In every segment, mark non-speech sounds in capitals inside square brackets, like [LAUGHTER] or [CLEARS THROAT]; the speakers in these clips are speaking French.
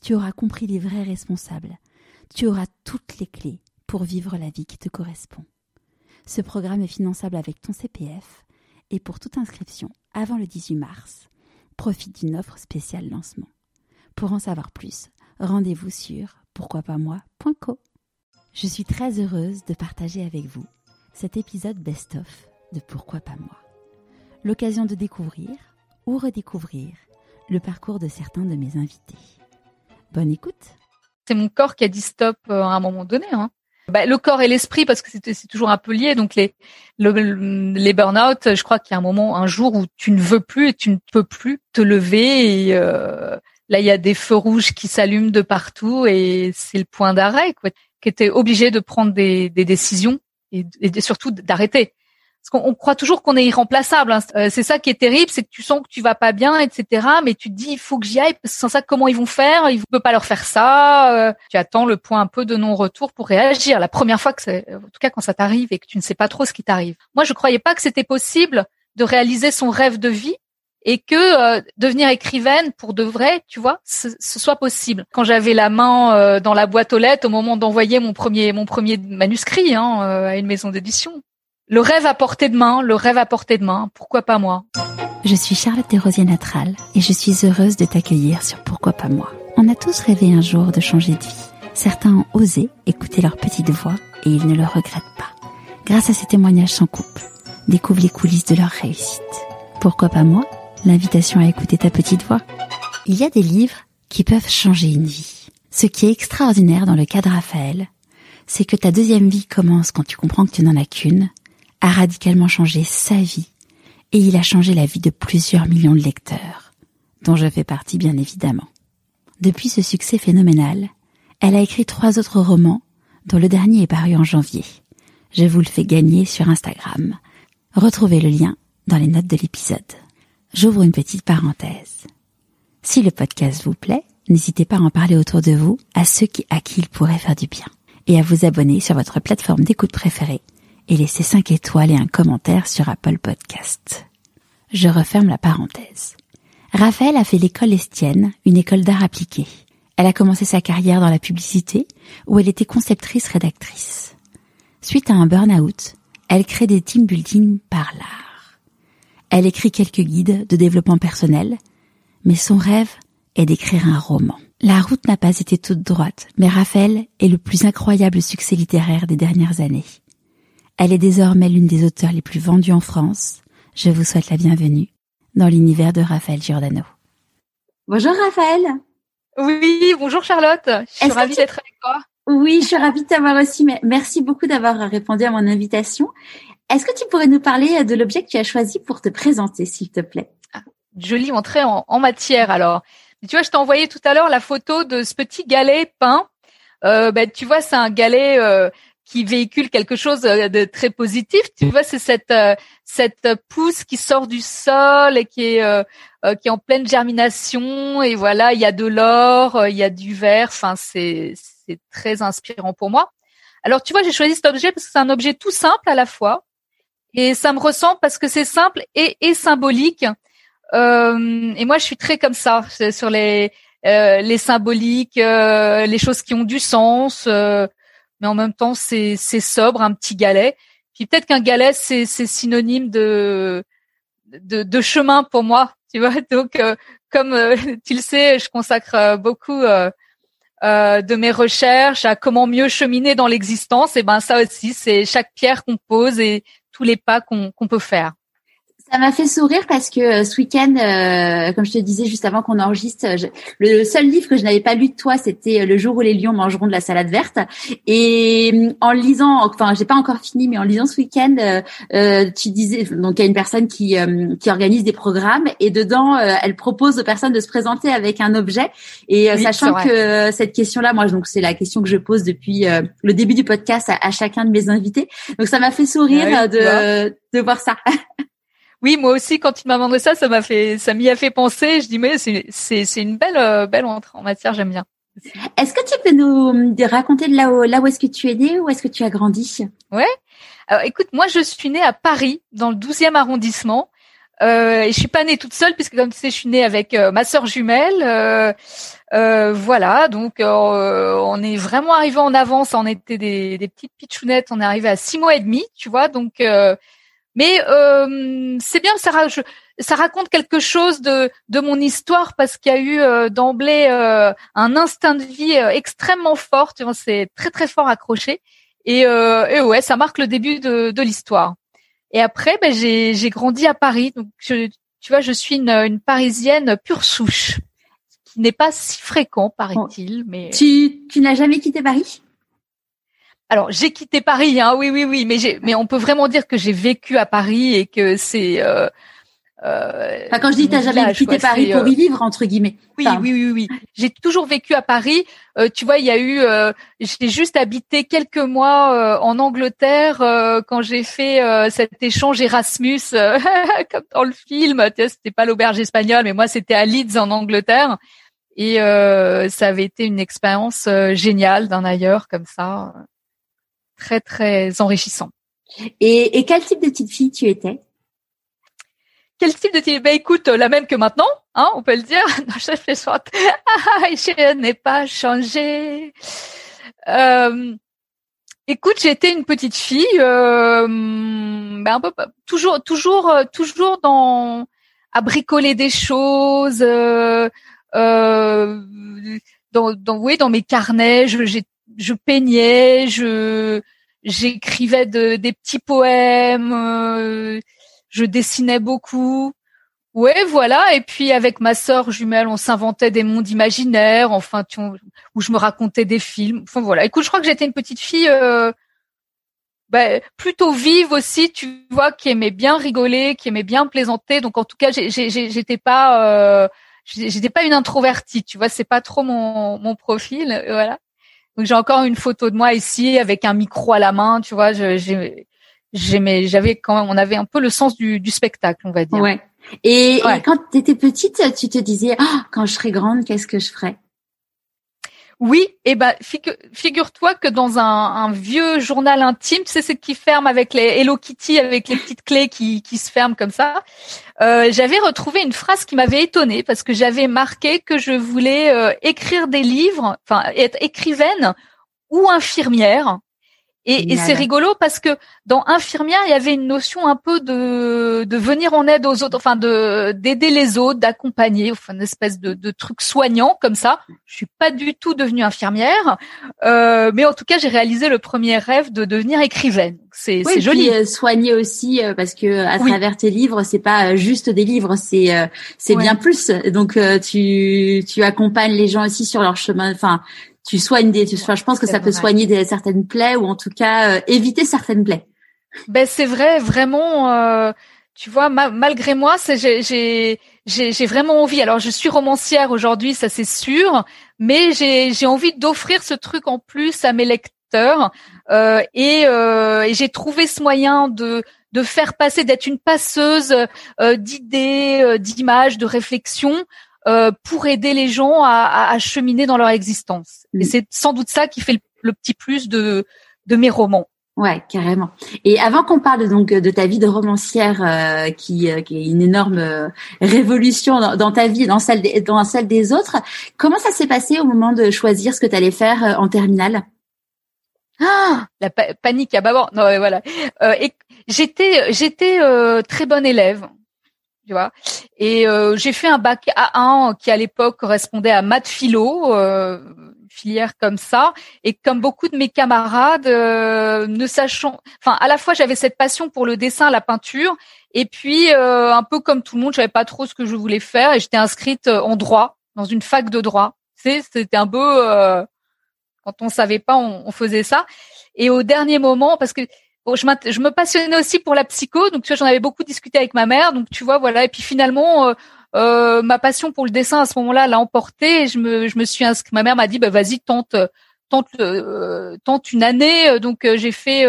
tu auras compris les vrais responsables, tu auras toutes les clés pour vivre la vie qui te correspond. Ce programme est finançable avec ton CPF et pour toute inscription avant le 18 mars, profite d'une offre spéciale lancement. Pour en savoir plus, rendez-vous sur pourquoipasmoi.co. Je suis très heureuse de partager avec vous cet épisode best-of de Pourquoi pas moi. L'occasion de découvrir ou redécouvrir le parcours de certains de mes invités. Bonne écoute. C'est mon corps qui a dit stop euh, à un moment donné. Hein. Bah, le corps et l'esprit, parce que c'est toujours un peu lié. Donc les les burn-out, je crois qu'il y a un moment, un jour où tu ne veux plus et tu ne peux plus te lever. Et euh, là, il y a des feux rouges qui s'allument de partout et c'est le point d'arrêt. Quoi, qui était obligé de prendre des, décisions et surtout d'arrêter parce qu'on croit toujours qu'on est irremplaçable. Hein. Euh, c'est ça qui est terrible, c'est que tu sens que tu vas pas bien, etc. Mais tu te dis, il faut que j'y aille, sans ça, comment ils vont faire? Ils ne peuvent pas leur faire ça. Euh. tu attends le point un peu de non-retour pour réagir. La première fois que, c'est, en tout cas, quand ça t'arrive et que tu ne sais pas trop ce qui t'arrive. Moi, je croyais pas que c'était possible de réaliser son rêve de vie et que euh, devenir écrivaine pour de vrai, tu vois, ce, soit possible. Quand j'avais la main dans la boîte aux lettres au moment d'envoyer mon premier mon premier manuscrit hein, à une maison d'édition, le rêve à portée de main, le rêve à portée de main, pourquoi pas moi? Je suis Charlotte Desrosiers Natral et je suis heureuse de t'accueillir sur Pourquoi pas moi. On a tous rêvé un jour de changer de vie. Certains ont osé écouter leur petite voix et ils ne le regrettent pas. Grâce à ces témoignages sans coupe, découvre les coulisses de leur réussite. Pourquoi pas moi? L'invitation à écouter ta petite voix. Il y a des livres qui peuvent changer une vie. Ce qui est extraordinaire dans le cas de Raphaël, c'est que ta deuxième vie commence quand tu comprends que tu n'en as qu'une a radicalement changé sa vie et il a changé la vie de plusieurs millions de lecteurs, dont je fais partie bien évidemment. Depuis ce succès phénoménal, elle a écrit trois autres romans, dont le dernier est paru en janvier. Je vous le fais gagner sur Instagram. Retrouvez le lien dans les notes de l'épisode. J'ouvre une petite parenthèse. Si le podcast vous plaît, n'hésitez pas à en parler autour de vous à ceux à qui il pourrait faire du bien et à vous abonner sur votre plateforme d'écoute préférée et laissez 5 étoiles et un commentaire sur Apple Podcast. Je referme la parenthèse. Raphaël a fait l'école Estienne, une école d'art appliqué. Elle a commencé sa carrière dans la publicité, où elle était conceptrice-rédactrice. Suite à un burn-out, elle crée des team building par l'art. Elle écrit quelques guides de développement personnel, mais son rêve est d'écrire un roman. La route n'a pas été toute droite, mais Raphaël est le plus incroyable succès littéraire des dernières années. Elle est désormais l'une des auteurs les plus vendues en France. Je vous souhaite la bienvenue dans l'univers de Raphaël Giordano. Bonjour Raphaël. Oui, bonjour Charlotte. Je suis ravie d'être avec toi. Oui, je suis ravie de t'avoir aussi. Merci beaucoup d'avoir répondu à mon invitation. Est-ce que tu pourrais nous parler de l'objet que tu as choisi pour te présenter, s'il te plaît? Ah, Jolie entrée en, matière alors. Tu vois, je t'ai envoyé tout à l'heure la photo de ce petit galet peint. Euh, ben, tu vois, c'est un galet euh, qui véhicule quelque chose euh, de très positif. Tu vois, c'est cette euh, cette pousse qui sort du sol et qui est euh, qui est en pleine germination et voilà, il y a de l'or, il y a du vert. Enfin, c'est c'est très inspirant pour moi. Alors, tu vois, j'ai choisi cet objet parce que c'est un objet tout simple à la fois et ça me ressemble parce que c'est simple et, et symbolique. Euh, et moi, je suis très comme ça sur les euh, les symboliques, les choses qui ont du sens mais en même temps c'est c'est sobre, un petit galet. Puis peut-être qu'un galet c'est c'est synonyme de, de, chemin pour moi, tu vois. [LAUGHS] Donc euh, comme euh, [LAUGHS] tu le sais, je consacre euh, beaucoup de mes recherches à comment mieux cheminer dans l'existence. Et ben ça aussi, c'est chaque pierre qu'on pose et tous les pas qu'on peut faire. Ça m'a fait sourire parce que euh, ce week-end, euh, comme je te disais juste avant qu'on enregistre, le seul livre que je n'avais pas lu de toi, c'était Le jour où les lions mangeront de la salade verte. Et mm, en lisant, enfin, j'ai pas encore fini, mais en lisant ce week-end, euh, tu disais, donc il y a une personne qui qui organise des programmes et dedans, elle propose aux personnes de se présenter avec un objet. Et sachant que cette question-là, moi, donc c'est la question que je pose depuis le début du podcast à, chacun de mes invités. Donc ça m'a fait sourire de de voir ça. [LAUGHS] Oui, moi aussi, quand il m'a demandé ça, ça m'a fait, ça m'y a fait penser. Je dis mais c'est c'est c'est une belle euh, belle entrée en matière, j'aime bien. Est-ce que tu peux nous raconter de là où là où est-ce que tu es né, où est-ce que tu as grandi? Ouais. Alors écoute, moi je suis née à Paris, dans le 12e arrondissement. Euh, et je suis pas née toute seule puisque comme tu sais, je suis née avec euh, ma sœur jumelle. Euh, euh voilà, donc on est vraiment arrivé en avance. On était des, des petites pitchounettes. On est arrivé à six mois et demi, tu vois. Donc mais euh, c'est bien, ça, ça raconte quelque chose de, de mon histoire parce qu'il y a eu euh, d'emblée euh, un instinct de vie extrêmement fort. Tu vois, c'est très très fort accroché. Et, et, ouais, ça marque le début de, de l'histoire. Et après, ben, j'ai, j'ai grandi à Paris. Donc, je, tu vois, je suis une, une Parisienne pure souche, ce qui n'est pas si fréquent, paraît-il. Mais tu, tu n'as jamais quitté Paris? Alors j'ai quitté Paris, hein, oui, oui, oui, mais j'ai, mais on peut vraiment dire que j'ai vécu à Paris et que c'est. Euh, euh, enfin, quand je dis t'as jamais quitté Paris pour y euh, vivre entre guillemets. Oui, oui, oui, oui. J'ai toujours vécu à Paris. Euh, tu vois, il y a eu, euh, j'ai juste habité quelques mois en Angleterre quand j'ai fait cet échange Erasmus, [LAUGHS] comme dans le film. C'était pas l'auberge espagnole, mais moi c'était à Leeds en Angleterre. Et ça avait été une expérience géniale d'un ailleurs comme ça très très enrichissant. Et, et quel type de petite fille tu étais? Quel type de type Ben écoute, la même que maintenant, hein, on peut le dire. [LAUGHS] Non, je fais soit. [LAUGHS] je n'ai pas changé. Euh, écoute, j'étais une petite fille, euh, ben un peu toujours, toujours, toujours dans à bricoler des choses. Euh, euh, dans, dans, oui, dans mes carnets, j'ai je peignais, je j'écrivais de, des petits poèmes, euh, je dessinais beaucoup. Ouais, voilà. Et puis avec ma sœur jumelle, on s'inventait des mondes imaginaires, enfin, tu, où je me racontais des films. Enfin voilà. Écoute, je crois que j'étais une petite fille euh, bah, plutôt vive aussi, tu vois, qui aimait bien rigoler, qui aimait bien plaisanter. Donc en tout cas, j'étais pas, euh, j'étais pas une introvertie, tu vois. C'est pas trop mon mon profil, voilà. Donc j'ai encore une photo de moi ici avec un micro à la main, tu vois. J'aimais, j'avais quand même, on avait un peu le sens du, du spectacle, on va dire. Ouais. Et, quand tu étais petite, tu te disais, ah, quand je serai grande, qu'est-ce que je ferai oui, et eh ben figure-toi que dans un, vieux journal intime, tu sais ce qui ferme avec les Hello Kitty avec les petites clés qui, qui se ferment comme ça. Euh, j'avais retrouvé une phrase qui m'avait étonnée parce que j'avais marqué que je voulais euh, écrire des livres, enfin être écrivaine ou infirmière. Et, et c'est rigolo parce que dans infirmière, il y avait une notion un peu de, de venir en aide aux autres, enfin de d'aider les autres, d'accompagner, enfin une espèce de, de truc soignant comme ça. Je suis pas du tout devenue infirmière, euh, mais en tout cas, j'ai réalisé le premier rêve de devenir écrivaine. C'est oui, joli. Euh, soigner aussi euh, parce que à travers tes livres, c'est pas juste des livres, c'est euh, c'est bien plus. Donc tu tu accompagnes les gens aussi sur leur chemin. Enfin, tu soignes des, tu, je pense que ça peut soigner des, certaines plaies ou en tout cas euh, éviter certaines plaies. Ben c'est vrai, vraiment. Euh, tu vois, malgré moi, j'ai j'ai vraiment envie. Alors, je suis romancière aujourd'hui, ça c'est sûr, mais j'ai j'ai envie d'offrir ce truc en plus à mes lecteurs euh, et, euh, et j'ai trouvé ce moyen de de faire passer, d'être une passeuse euh, d'idées, d'images, de réflexions euh, pour aider les gens à, à, cheminer dans leur existence. Et mm. c'est sans doute ça qui fait le, petit plus de, de mes romans. Ouais, carrément. Et avant qu'on parle donc de ta vie de romancière, euh, qui, euh, qui, est une énorme révolution dans, ta vie, dans celle des, dans celle des autres, comment ça s'est passé au moment de choisir ce que tu allais faire en terminale? Ah, la panique à bord. Non, voilà. et j'étais, j'étais très bonne élève tu vois. Et euh, j'ai fait un bac A1 qui à l'époque correspondait à maths philo, euh, filière comme ça. Et comme beaucoup de mes camarades, euh, ne sachant, enfin à la fois j'avais cette passion pour le dessin, la peinture, Et puis un peu comme tout le monde, je pas trop ce que je voulais faire et j'étais inscrite en droit dans une fac de droit. C'est c'était un peu quand on savait pas, on, on, faisait ça. Et au dernier moment, parce que je, me passionnais aussi pour la psycho, donc tu vois, j'en avais beaucoup discuté avec ma mère, donc tu vois, voilà. Et puis finalement, euh, euh ma passion pour le dessin à ce moment-là l'a emporté. Et je me, je me suis inscrite. Ma mère m'a dit, bah vas-y, tente, tente, euh, tente une année. Donc j'ai fait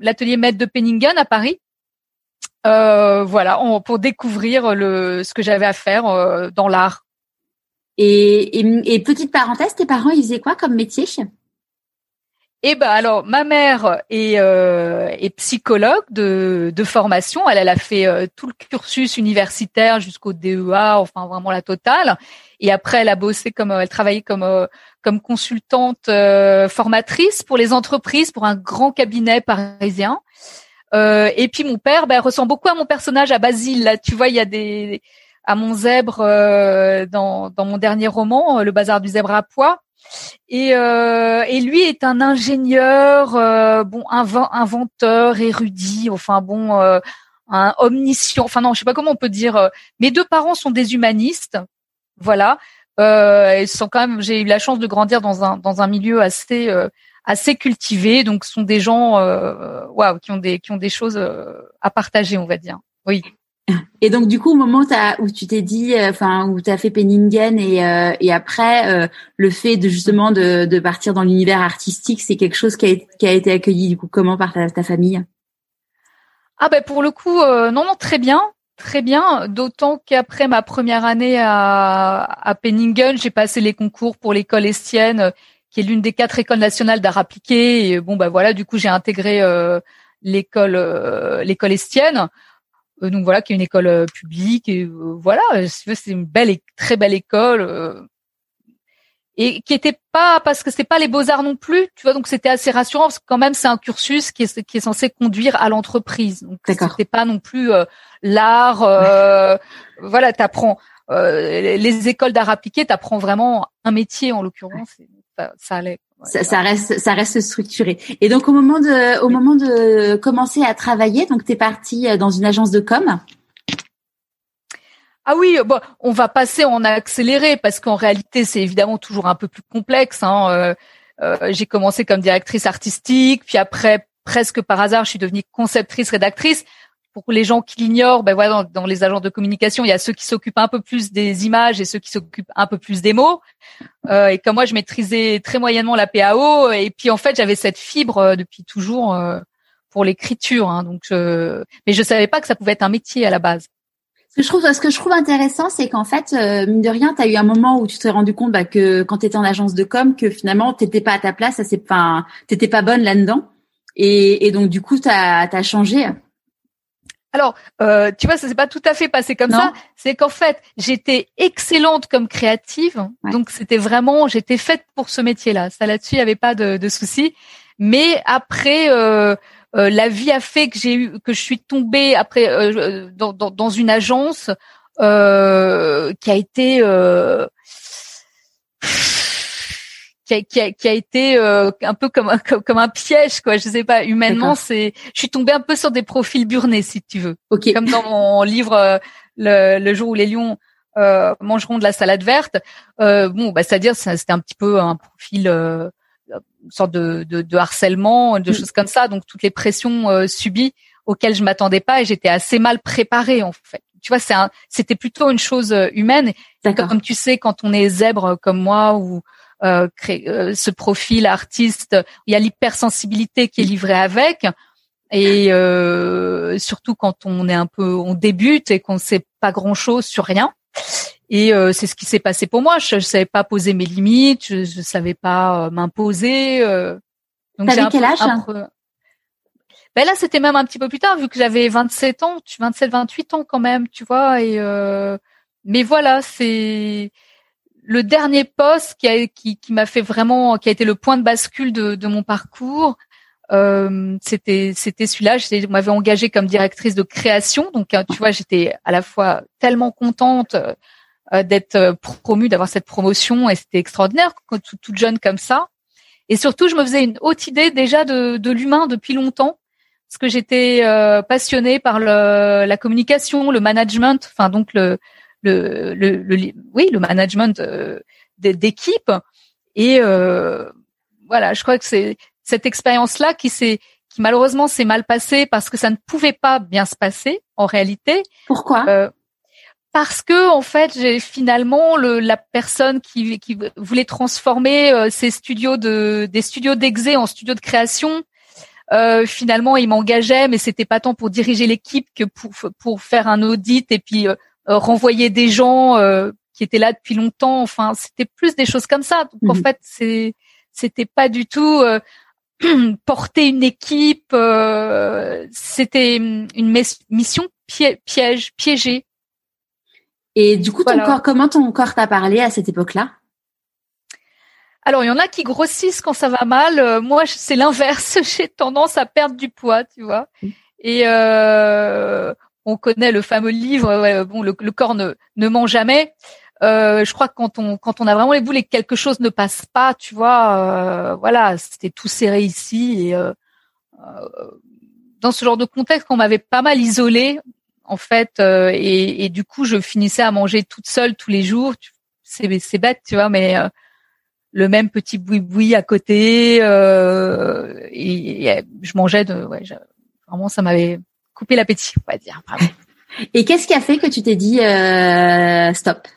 l'atelier maître de Penningen à Paris. voilà, pour découvrir ce que j'avais à faire dans l'art. Et, petite parenthèse, tes parents, ils faisaient quoi comme métier eh ben alors, ma mère est, euh, est psychologue de, de, formation. Elle, elle a fait euh, tout le cursus universitaire jusqu'au DEA, enfin vraiment la totale. Et après, elle a bossé comme, elle travaillait comme euh, comme consultante euh, formatrice pour les entreprises, pour un grand cabinet parisien. et puis mon père, ben, ressemble beaucoup à mon personnage à Basile. Là, tu vois, il y a des à mon zèbre dans, dans mon dernier roman, Le bazar du zèbre à poids. Et, euh, et lui est un ingénieur, euh, bon, inventeur, érudit, enfin bon, euh, un omniscient. Enfin non, je sais pas comment on peut dire. Euh, mes deux parents sont des humanistes, voilà. Euh, ils sont quand même. J'ai eu la chance de grandir dans un dans un milieu assez euh, assez cultivé, donc ce sont des gens, waouh, qui ont des qui ont des choses à partager, on va dire. Oui. Et donc du coup, au moment où tu t'es dit, euh, enfin où tu as fait Penningen et, euh, et après euh, le fait de justement de, de partir dans l'univers artistique, c'est quelque chose qui a, qui a, été accueilli du coup comment par ta, famille? Ah ben pour le coup, non non très bien, très bien. D'autant qu'après ma première année à, à Penningen, j'ai passé les concours pour l'école Estienne, qui est l'une des quatre écoles nationales d'art appliqué. Et bon bah voilà, du coup j'ai intégré l'école l'école Estienne. Euh, donc voilà, qui est une école euh, publique. Et euh, voilà, c'est une belle, et très belle école et qui était pas parce que c'est pas les beaux arts non plus, tu vois. Donc c'était assez rassurant parce que quand même c'est un cursus qui est qui est censé conduire à l'entreprise. Donc c'était pas non plus l'art. Euh, [LAUGHS] voilà, t'apprends euh, les écoles d'art appliqué, t'apprends vraiment un métier en l'occurrence. Ça, ça allait ça, ça, reste ça reste structuré. Et donc au moment de au moment de commencer à travailler, donc tu es parti euh, dans une agence de com? Ah oui, bon, on va passer en accéléré parce qu'en réalité c'est évidemment toujours un peu plus complexe. Hein. Euh, euh, j'ai commencé comme directrice artistique, puis après presque par hasard je suis devenue conceptrice rédactrice pour les gens qui l'ignorent, ben voilà, dans, les agents de communication, il y a ceux qui s'occupent un peu plus des images et ceux qui s'occupent un peu plus des mots. Euh, et comme moi, je maîtrisais très moyennement la PAO, et puis en fait, j'avais cette fibre euh, depuis toujours euh, pour l'écriture. Hein, donc, je... mais je savais pas que ça pouvait être un métier à la base. Ce que je trouve, ce que je trouve intéressant, c'est qu'en fait, euh, mine de rien, tu as eu un moment où tu t'es rendu compte bah, que quand tu étais en agence de com, que finalement, t'étais pas à ta place, ça c'est, enfin, t'étais pas bonne là-dedans. Et, et, donc du coup, tu as changé. Alors, euh, tu vois, ça s'est pas tout à fait passé comme ça. C'est qu'en fait, j'étais excellente comme créative, donc c'était vraiment, j'étais faite pour ce métier-là. Ça là-dessus, il n'y avait pas de, de souci. Mais après, euh, euh, la vie a fait que j'ai eu, que je suis tombée après euh, dans, dans, dans, une agence euh, qui a été qui a, qui a, été euh, un peu comme [LAUGHS] un, comme, un piège quoi. Je sais pas humainement c'est je suis tombée un peu sur des profils burnés si tu veux. Okay. comme dans mon [LAUGHS] livre euh, le, le, jour où les lions euh, mangeront de la salade verte. Euh, bon bah c'est à dire c'était un petit peu un profil euh, une sorte de, de, de harcèlement de mm. choses comme ça. Donc toutes les pressions subies auxquelles je m'attendais pas et j'étais assez mal préparée en fait. Tu vois c'est c'était plutôt une chose humaine. Comme tu sais quand on est zèbre comme moi ou euh, euh, ce profil artiste. Il y a l'hypersensibilité qui est livrée avec. Et euh, surtout quand on est un peu, on débute et qu'on ne sait pas grand chose sur rien. Et euh, c'est ce qui s'est passé pour moi. Je, ne savais pas poser mes limites, je, ne savais pas m'imposer. donc T'avais quel âge ben là, c'était même un petit peu plus tard, vu que j'avais 27 ans, 27, 28 ans quand même, tu vois. Et mais voilà, c'est le dernier poste qui m'a fait vraiment qui a été le point de bascule de, mon parcours euh, c'était c'était celui-là. Je m'avais engagée comme directrice de création. Donc euh, tu vois j'étais à la fois tellement contente euh, d'être promue d'avoir cette promotion et c'était extraordinaire toute, toute jeune comme ça. Et surtout je me faisais une haute idée déjà de, l'humain depuis longtemps parce que j'étais passionnée par le, la communication, le management, enfin donc le le, le, oui le management euh, d'équipe et euh, voilà, je crois que c'est cette expérience-là qui s'est qui malheureusement s'est mal passée parce que ça ne pouvait pas bien se passer en réalité. Pourquoi? Euh, Parce que en fait, j'ai finalement le, la personne qui, qui voulait transformer euh, ces studios de des studios d'exé en studios de création. Euh, finalement, il m'engageait, mais c'était pas tant pour diriger l'équipe que pour pour faire un audit et puis euh, renvoyer des gens qui étaient là depuis longtemps. Enfin, c'était plus des choses comme ça. Donc en mmh fait, c'est c'était pas du tout euh, [CLEARS THROAT] porter une équipe. Euh, c'était une mission piège, piégée. Et du coup, ton corps, comment ton corps t'a parlé à cette époque-là? Alors, il y en a qui grossissent quand ça va mal. Euh, moi, c'est l'inverse. [LAUGHS] J'ai tendance à perdre du poids, tu vois. Mmh. Et euh, on connaît le fameux livre. bon, le, le corps ne, ne ment jamais. Euh, je crois que quand on quand on a vraiment les boules et que quelque chose ne passe pas, tu vois, euh, voilà, c'était tout serré ici et euh, dans ce genre de contexte, on m'avait pas mal isolée en fait, et, du coup, je finissais à manger toute seule tous les jours. C'est c'est bête, tu vois, mais le même petit boui-boui à côté et, je mangeais de ouais, vraiment ça m'avait coupé l'appétit, on va dire. [LAUGHS] Et qu'est-ce qui a fait que tu t'es dit stop?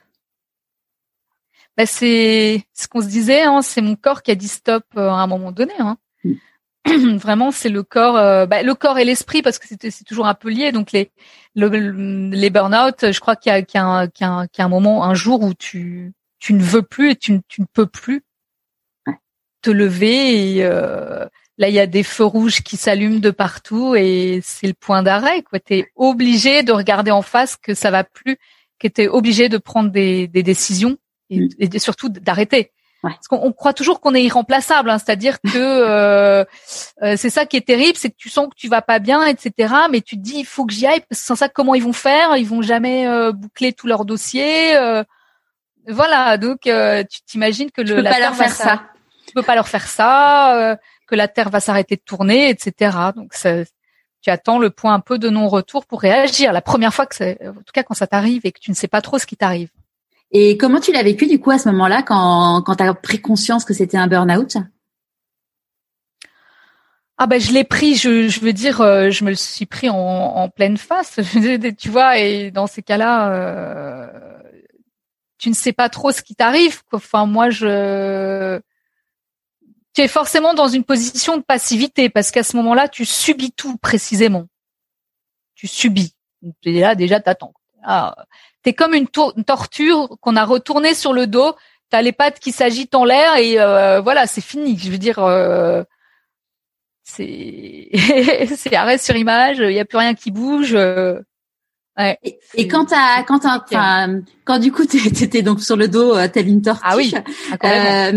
Bah, c'est ce qu'on se disait, hein, c'est mon corps qui a dit stop euh, à un moment donné. Hein. Mm. [CLEARS THROAT] Vraiment, c'est le corps, euh, bah, le corps et l'esprit parce que c'est toujours un peu lié. Donc les les burn-out, je crois qu'il y a, y, un, qu'il y, a un, moment, un jour où tu tu ne veux plus et tu, ne peux plus te lever. Et euh, là, il y a des feux rouges qui s'allument de partout et c'est le point d'arrêt. Quoi, t'es obligé de regarder en face que ça va plus, que t'es obligé de prendre des, des décisions et, et surtout d'arrêter. Parce qu'on croit toujours qu'on est irremplaçable, hein, c'est-à-dire que [LAUGHS] euh, euh, c'est ça qui est terrible, c'est que tu sens que tu vas pas bien, etc. Mais tu te dis il faut que j'y aille parce que sans ça comment ils vont faire? Ils vont jamais euh, boucler tout leur dossier. Euh. voilà, donc tu t'imagines que le, la pas leur faire ça. Tu peux pas leur faire ça, que la terre va s'arrêter de tourner, etc. Donc tu attends le point un peu de non-retour pour réagir. La première fois que c'est, en tout cas quand ça t'arrive et que tu ne sais pas trop ce qui t'arrive. Et comment tu l'as vécu du coup à ce moment-là quand, quand tu as pris conscience que c'était un burn-out? Ah ben je l'ai pris, je, je veux dire, euh, je me le suis pris en, en pleine face, [LAUGHS] tu vois, et dans ces cas-là, euh, tu ne sais pas trop ce qui t'arrive. Enfin moi je, tu es forcément dans une position de passivité parce qu'à ce moment-là tu subis tout précisément. Tu subis. Et là déjà t'attends. Ah, c'est comme une, torture qu'on a retournée sur le dos. T'as les pattes qui s'agitent en l'air et euh, voilà, c'est fini. Je veux dire, euh, c'est [LAUGHS] arrêt sur image. Il y a plus rien qui bouge. Euh, ouais, et, quand t'as, quand t'as, quand du coup [LAUGHS] t'étais donc sur le dos, t'as une tortue. Ah oui. Ah,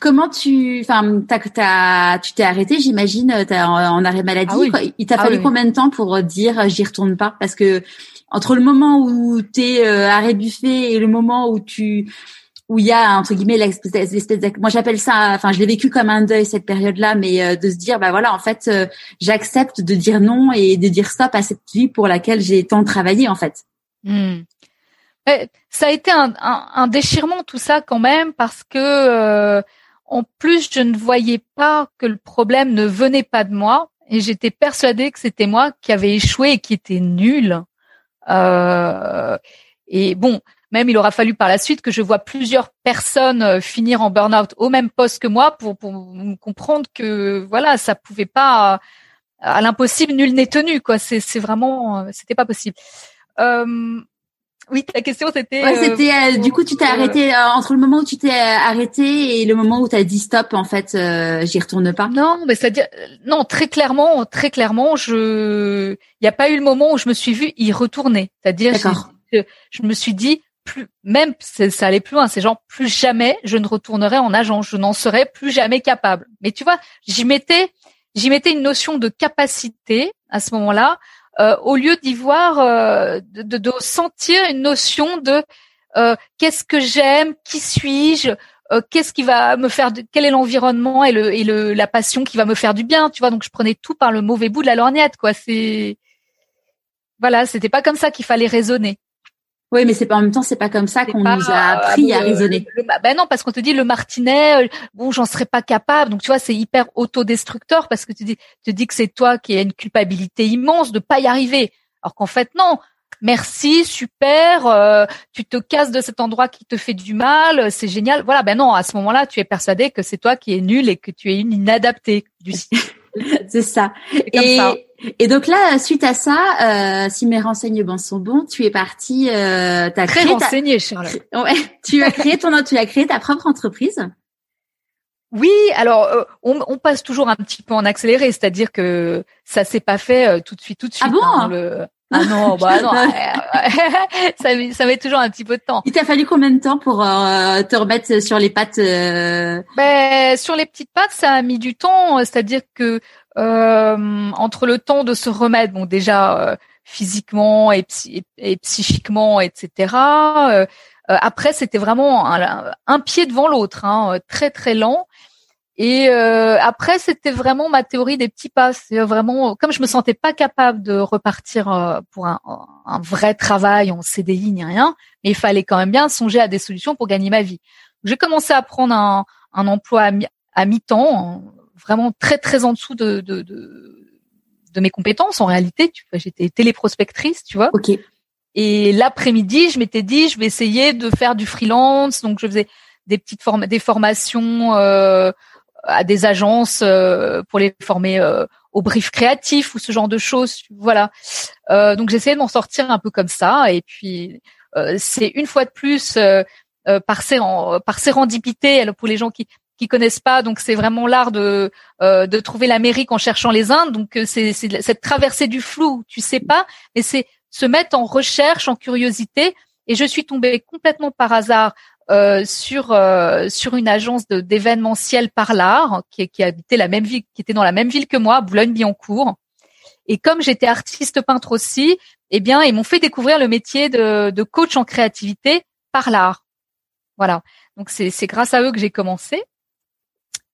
comment tu, enfin, t'as, tu t'es arrêté, j'imagine, en, arrêt maladie. Ah Il t'a ah fallu combien de temps pour dire j'y retourne pas? Parce que entre le moment où tu es euh, arrêt buffet et le moment où tu où il y a entre guillemets l'espèce moi j'appelle ça enfin je l'ai vécu comme un deuil cette période là mais euh, de se dire bah voilà en fait euh, j'accepte de dire non et de dire stop à cette vie pour laquelle j'ai tant travaillé en fait hmm. ça a été un, un, déchirement tout ça quand même parce que en plus je ne voyais pas que le problème ne venait pas de moi et j'étais persuadée que c'était moi qui avait échoué et qui était nul euh, et bon, même il aura fallu par la suite que je vois plusieurs personnes euh, finir en burn-out au même poste que moi pour, pour comprendre que voilà, ça pouvait pas à l'impossible nul n'est tenu quoi. C'est c'est vraiment euh, c'était pas possible. Euh, oui, ta question c'était. Ouais, c'était du coup tu t'es arrêté entre le moment où tu t'es arrêté et le moment où tu as dit stop en fait, j'y retourne pas. Non, mais c'est-à-dire non très clairement, très clairement, je il n'y a pas eu le moment où je me suis vue y retourner. C'est-à-dire je, je me suis dit plus même ça allait plus loin. C'est genre plus jamais je ne retournerai en agence, je n'en serai plus jamais capable. Mais tu vois, j'y mettais j'y mettais une notion de capacité à ce moment-là euh, au lieu d'y voir, euh, de, sentir une notion de euh, qu'est-ce que j'aime, qui suis-je, qu'est-ce qui va me faire, quel est l'environnement et le et le la passion qui va me faire du bien, tu vois. Donc je prenais tout par le mauvais bout de la lorgnette, quoi. C'est voilà, c'était pas comme ça qu'il fallait raisonner. Oui, mais c'est pas en même temps, c'est pas comme ça qu'on nous a appris à raisonner. ben non, parce qu'on te dit le martinet, bon, j'en serais pas capable. Donc tu vois, c'est hyper autodestructeur parce que tu dis, te dis que c'est toi qui as une culpabilité immense de pas y arriver. Alors qu'en fait non, merci, super, euh, tu te casses de cet endroit qui te fait du mal, c'est génial. Voilà, ben non, à ce moment-là, tu es persuadé que c'est toi qui es nul et que tu es une inadaptée du [LAUGHS] [LAUGHS] c'est ça. Et, et donc là, suite à ça, euh, si mes renseignements sont bons, tu es parti, euh, as très renseigné, Charlotte. Ouais, [LAUGHS] tu as créé ton, tu as créé ta propre entreprise. Oui, alors euh, on, on, passe toujours un petit peu en accéléré, c'est-à-dire que ça s'est pas fait euh, tout de suite, tout de suite. Ah bon? hein, le... Ah non, [LAUGHS] bah non, [LAUGHS] ça, met, ça met toujours un petit peu de temps. Il t'a fallu combien de temps pour euh, te remettre sur les pattes euh... ben, Sur les petites pattes, ça a mis du temps. C'est-à-dire que euh, entre le temps de se remettre, bon déjà euh, physiquement et, et, psychiquement, etc. Après, c'était vraiment un, un, pied devant l'autre, hein, très très lent. Et euh, après, c'était vraiment ma théorie des petits pas. C'est vraiment comme je me sentais pas capable de repartir euh, pour un, un, vrai travail en CDI ni rien, mais il fallait quand même bien songer à des solutions pour gagner ma vie. J'ai commencé à prendre un, un emploi à, mi- à mi-temps, vraiment très très en dessous de, de, de, de mes compétences. En réalité, tu vois, j'étais téléprospectrice, tu vois. Ok. Et l'après-midi, je m'étais dit, je vais essayer de faire du freelance. Donc, je faisais des petites formes, des formations. Euh, à des agences euh, pour les former euh, au brief créatif ou ce genre de choses. Voilà. Euh, donc j'essayais de m'en sortir un peu comme ça. Et puis c'est une fois de plus par, séren, par sérendipité pour les gens qui qui connaissent pas. Donc c'est vraiment l'art de de trouver l'Amérique en cherchant les Indes. Donc c'est cette traversée du flou. Tu sais pas, mais c'est se mettre en recherche, en curiosité. Et je suis tombée complètement par hasard euh, sur euh, sur une agence d'événementiel par l'art qui, qui habitait la même ville, qui était dans la même ville que moi, Boulogne-Billancourt. Et comme j'étais artiste peintre aussi, eh bien, ils m'ont fait découvrir le métier de, de coach en créativité par l'art. Voilà. Donc c'est grâce à eux que j'ai commencé.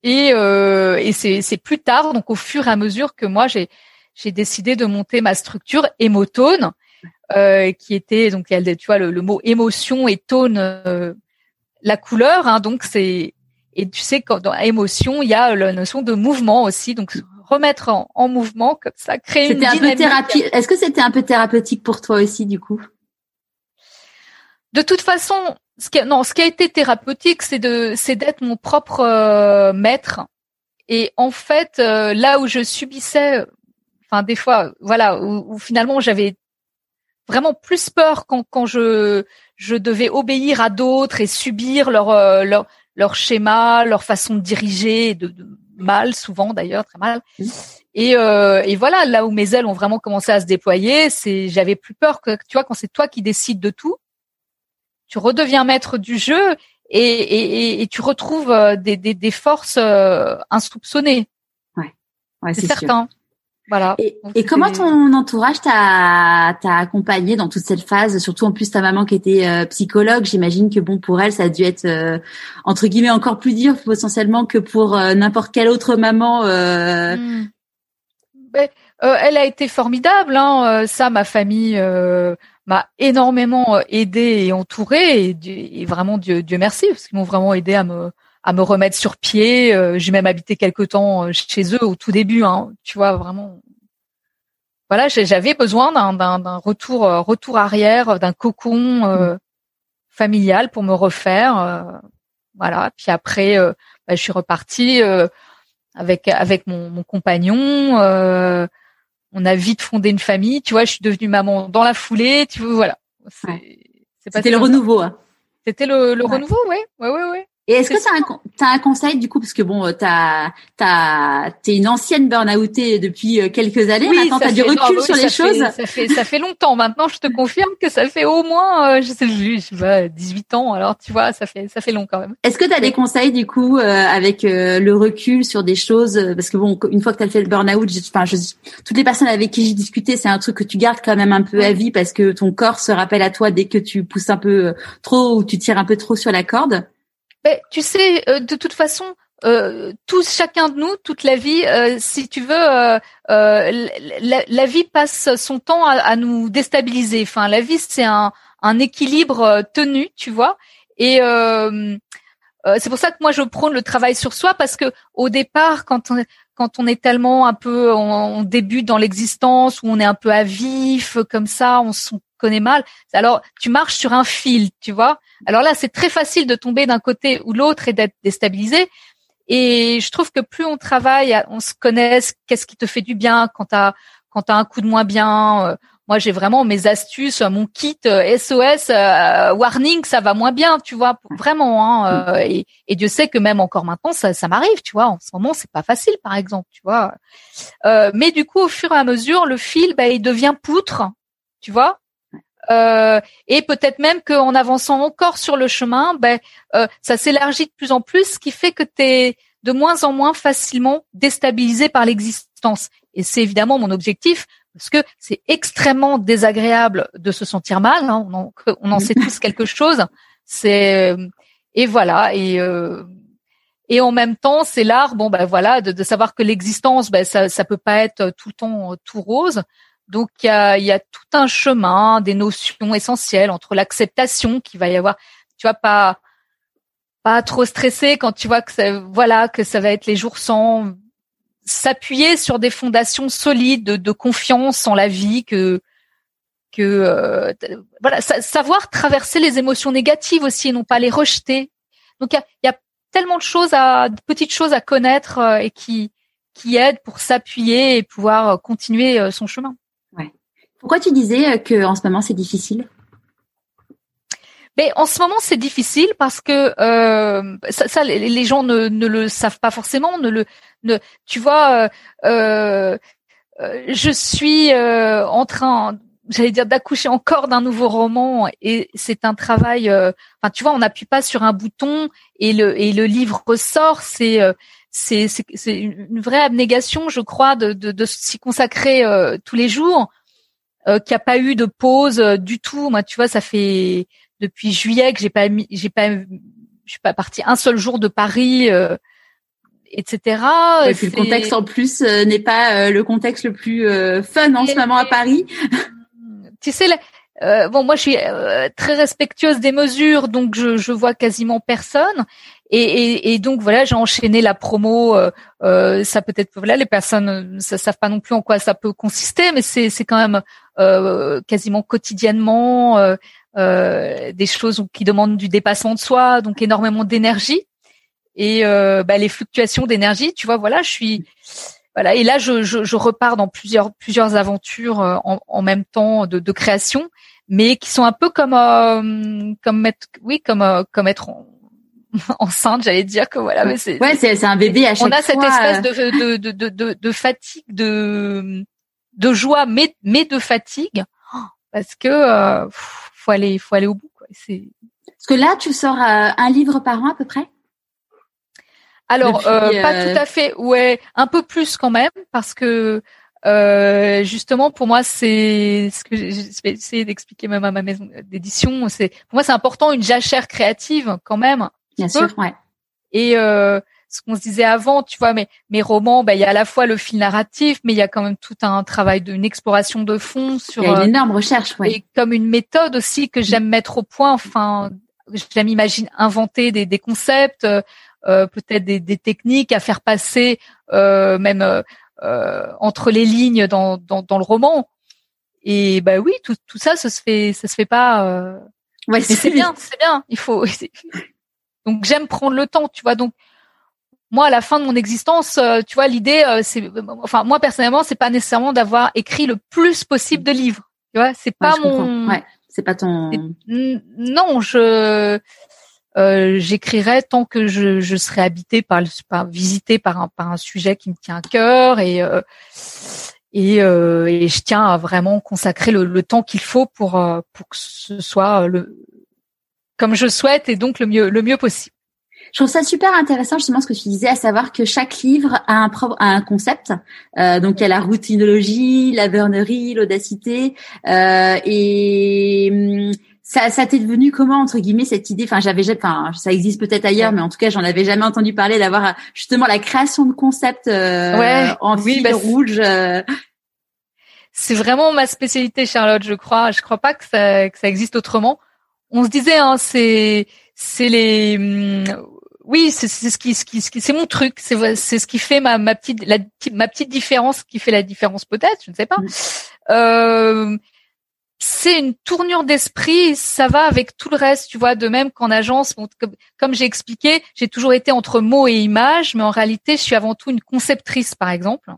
Et, euh, et c'est plus tard, donc au fur et à mesure que moi j'ai j'ai décidé de monter ma structure Émotone, euh, qui était donc tu vois le, le mot émotion et tone euh, la couleur, hein, donc c'est et tu sais quand dans émotion il y a la notion de mouvement aussi, donc remettre en, mouvement comme ça, créer une un peu thérapie. Est-ce que c'était un peu thérapeutique pour toi aussi du coup? De toute façon, ce qui non, ce qui a été thérapeutique, c'est de c'est d'être mon propre euh, maître. Et en fait, euh, là où je subissais, enfin des fois, voilà, où, où finalement j'avais vraiment plus peur quand quand je je devais obéir à d'autres et subir leur, euh, leur, leur schéma, leur façon de diriger, de, mal souvent d'ailleurs, très mal. Et, euh, et voilà, là où mes ailes ont vraiment commencé à se déployer, c'est j'avais plus peur que tu vois quand c'est toi qui décides de tout, tu redeviens maître du jeu et, et, et tu retrouves euh, des, des, des forces insoupçonnées. Ouais, ouais c'est certain. Voilà. Et, comment ton entourage t'a t'a accompagné dans toute cette phase, surtout en plus ta maman qui était euh, psychologue, j'imagine que bon pour elle ça a dû être euh, entre guillemets encore plus dur potentiellement que pour euh, n'importe quelle autre maman. Hmm. Ben, elle a été formidable, hein. ça ma famille m'a énormément aidé et entouré et, vraiment Dieu Dieu merci parce qu'ils m'ont vraiment aidé à me à me remettre sur pied. Euh, j'ai même habité quelque temps euh, chez eux au tout début, hein, tu vois, vraiment. Voilà, j'avais besoin d'un retour euh, retour arrière, d'un cocon euh, familial pour me refaire. voilà. Puis après, bah, je suis repartie avec avec mon, mon compagnon. on a vite fondé une famille. Tu vois, je suis devenue maman dans la foulée. Tu vois, voilà. C'était le renouveau. Hein. C'était le, le renouveau, oui, ouais, ouais, ouais. Et est-ce que tu as, un conseil du coup? Parce que bon, t'as t'as t'es une ancienne burn-outée depuis euh, quelques années. Oui, maintenant t'as du recul sur les choses. ça fait ça fait longtemps. Maintenant, je te confirme que ça fait au moins euh, je sais je sais pas 18 ans. Alors tu vois, ça fait ça fait long quand même. Est-ce que tu as des conseils du coup euh, avec le recul sur des choses parce que bon, une fois que tu as fait le burn-out, enfin je, toutes les personnes avec qui j'ai discuté, c'est un truc que tu gardes quand même un peu à vie parce que ton corps se rappelle à toi dès que tu pousses un peu trop ou tu tires un peu trop sur la corde. Ben, tu sais, euh, de toute façon, euh, tous, chacun de nous, toute la vie, euh, si tu veux, euh, la, la, vie passe son temps à, à, nous déstabiliser. Enfin, la vie, c'est un, un équilibre tenu, tu vois. Et c'est pour ça que moi, je prône le travail sur soi parce que au départ, quand on, quand on est tellement un peu, on, débute dans l'existence, où on est un peu à vif, comme ça, on se connaît mal. Alors, tu marches sur un fil, tu vois. Alors là, c'est très facile de tomber d'un côté ou l'autre et d'être déstabilisé. Et je trouve que plus on travaille, on se connaît, qu'est-ce qui te fait du bien quand t'as quand t'as un coup de moins bien. Euh, moi, j'ai vraiment mes astuces, mon kit SOS euh, warning, ça va moins bien, tu vois, vraiment. Hein, euh, et, et, Dieu sait que même encore maintenant, ça, ça m'arrive, tu vois. En ce moment, c'est pas facile, par exemple, tu vois. Euh, mais du coup, au fur et à mesure, le fil, bah, il devient poutre, tu vois. Euh, et peut-être même qu'en avançant encore sur le chemin, ben, euh, ça s'élargit de plus en plus, ce qui fait que tu es de moins en moins facilement déstabilisé par l'existence. Et c'est évidemment mon objectif, parce que c'est extrêmement désagréable de se sentir mal. Hein. On, en, on, en, sait [LAUGHS] tous quelque chose. C'est et voilà et euh, et en même temps c'est l'art. Bon ben voilà de, de savoir que l'existence, ben ça ça peut pas être tout le temps tout rose. Donc il y a, y a tout un chemin, des notions essentielles entre l'acceptation qu'il va y avoir. Tu vois pas pas trop stressé quand tu vois que ça, voilà que ça va être les jours sans s'appuyer sur des fondations solides de, confiance en la vie que que euh, voilà savoir traverser les émotions négatives aussi et non pas les rejeter. Donc il y a, tellement de choses à de petites choses à connaître euh, et qui qui aident pour s'appuyer et pouvoir euh, continuer son chemin. Pourquoi tu disais que en ce moment c'est difficile? Mais en ce moment, c'est difficile parce que euh, ça, les gens ne, le savent pas forcément. Ne le, ne, tu vois, euh, euh, je suis euh, en train, j'allais dire, d'accoucher encore d'un nouveau roman et c'est un travail. Euh, enfin, tu vois, on n'appuie pas sur un bouton et le et le livre ressort. C'est euh, c'est une vraie abnégation, je crois, de, de s'y consacrer tous les jours. Euh, qu'il n'y a pas eu de pause du tout. Moi, tu vois, ça fait depuis juillet que j'ai pas mis, j'ai pas, je suis pas partie un seul jour de Paris, euh, etc. Et puis le contexte en plus euh, n'est pas euh, le contexte le plus fun en ce moment à Paris. [LAUGHS] Tu sais, bon, moi je suis très respectueuse des mesures, donc je, je vois quasiment personne. Et, et, et donc voilà, j'ai enchaîné la promo. ça peut être voilà, les personnes ne savent pas non plus en quoi ça peut consister, mais c'est c'est quand même quasiment quotidiennement euh, des choses qui demandent du dépassement de soi, donc énormément d'énergie et euh, bah, les fluctuations d'énergie. Tu vois, voilà, je suis voilà et là je, je, je repars dans plusieurs plusieurs aventures euh, en, en même temps de, de, création, mais qui sont un peu comme euh, comme être oui comme euh, comme être [LAUGHS] enceinte, j'allais dire que voilà, mais c'est ouais, c'est un bébé à chaque fois. On a cette espèce de de, de de, de, fatigue, de de joie, mais mais de fatigue, parce que faut aller, faut aller au bout. Quoi. C'est. Parce que là, tu sors euh, un livre par an à peu près? Alors, euh, pas euh, tout à fait. Ouais, un peu plus quand même, parce que euh, justement, pour moi, c'est ce que j'ai essayé d'expliquer même à ma maison d'édition. C'est pour moi, c'est important une jachère créative quand même. Bien sûr, ouais. Et euh, ce qu'on se disait avant, tu vois, mais mes romans, ben il y a à la fois le fil narratif, mais il y a quand même tout un travail d'une exploration de fond sur. Il y a une euh, énorme recherche, oui. Et comme une méthode aussi que j'aime mettre au point. Enfin, j'aime imaginer inventer des, des concepts, euh, euh, peut-être des, des, techniques à faire passer, euh, même euh, entre les lignes dans, dans, dans, le roman. Et bah oui, tout, tout ça, ça se fait, ça se fait pas. Ouais, c'est bien, c'est bien. Il faut. [LAUGHS] Donc j'aime prendre le temps, tu vois. Donc moi à la fin de mon existence euh, tu vois l'idée euh, c'est enfin moi personnellement c'est pas nécessairement d'avoir écrit le plus possible de livres. Tu vois c'est pas mon ouais c'est pas ton non je euh, j'écrirai tant que je, je serai habité par, par visité par un par un sujet qui me tient à cœur et euh, et, et je tiens à vraiment consacrer le, le temps qu'il faut pour pour que ce soit le comme je souhaite et donc le mieux le mieux possible je trouve ça super intéressant justement ce que tu disais, à savoir que chaque livre a un, propre, a un concept. Euh, donc il y a la routinologie, la vernerie, l'audacité, euh, et hum, ça, ça t'est devenu comment entre guillemets cette idée? Enfin, j'avais, enfin, ça existe peut-être ailleurs, mais en tout cas, j'en avais jamais entendu parler d'avoir justement la création de concepts euh, en fil bah, rouge. Euh. C'est vraiment ma spécialité, Charlotte. Je crois. Je crois pas que ça, que ça existe autrement. On se disait, hein, c'est, c'est les, hum, oui, c'est ce qui, ce qui, c'est mon truc. C'est, c'est ce qui fait ma, ma petite, la, ma petite différence, qui fait la différence peut-être, je ne sais pas. Euh, c'est une tournure d'esprit, ça va avec tout le reste, tu vois, de même qu'en agence, comme, j'ai expliqué, j'ai toujours été entre mots et images, mais en réalité, je suis avant tout une conceptrice, par exemple.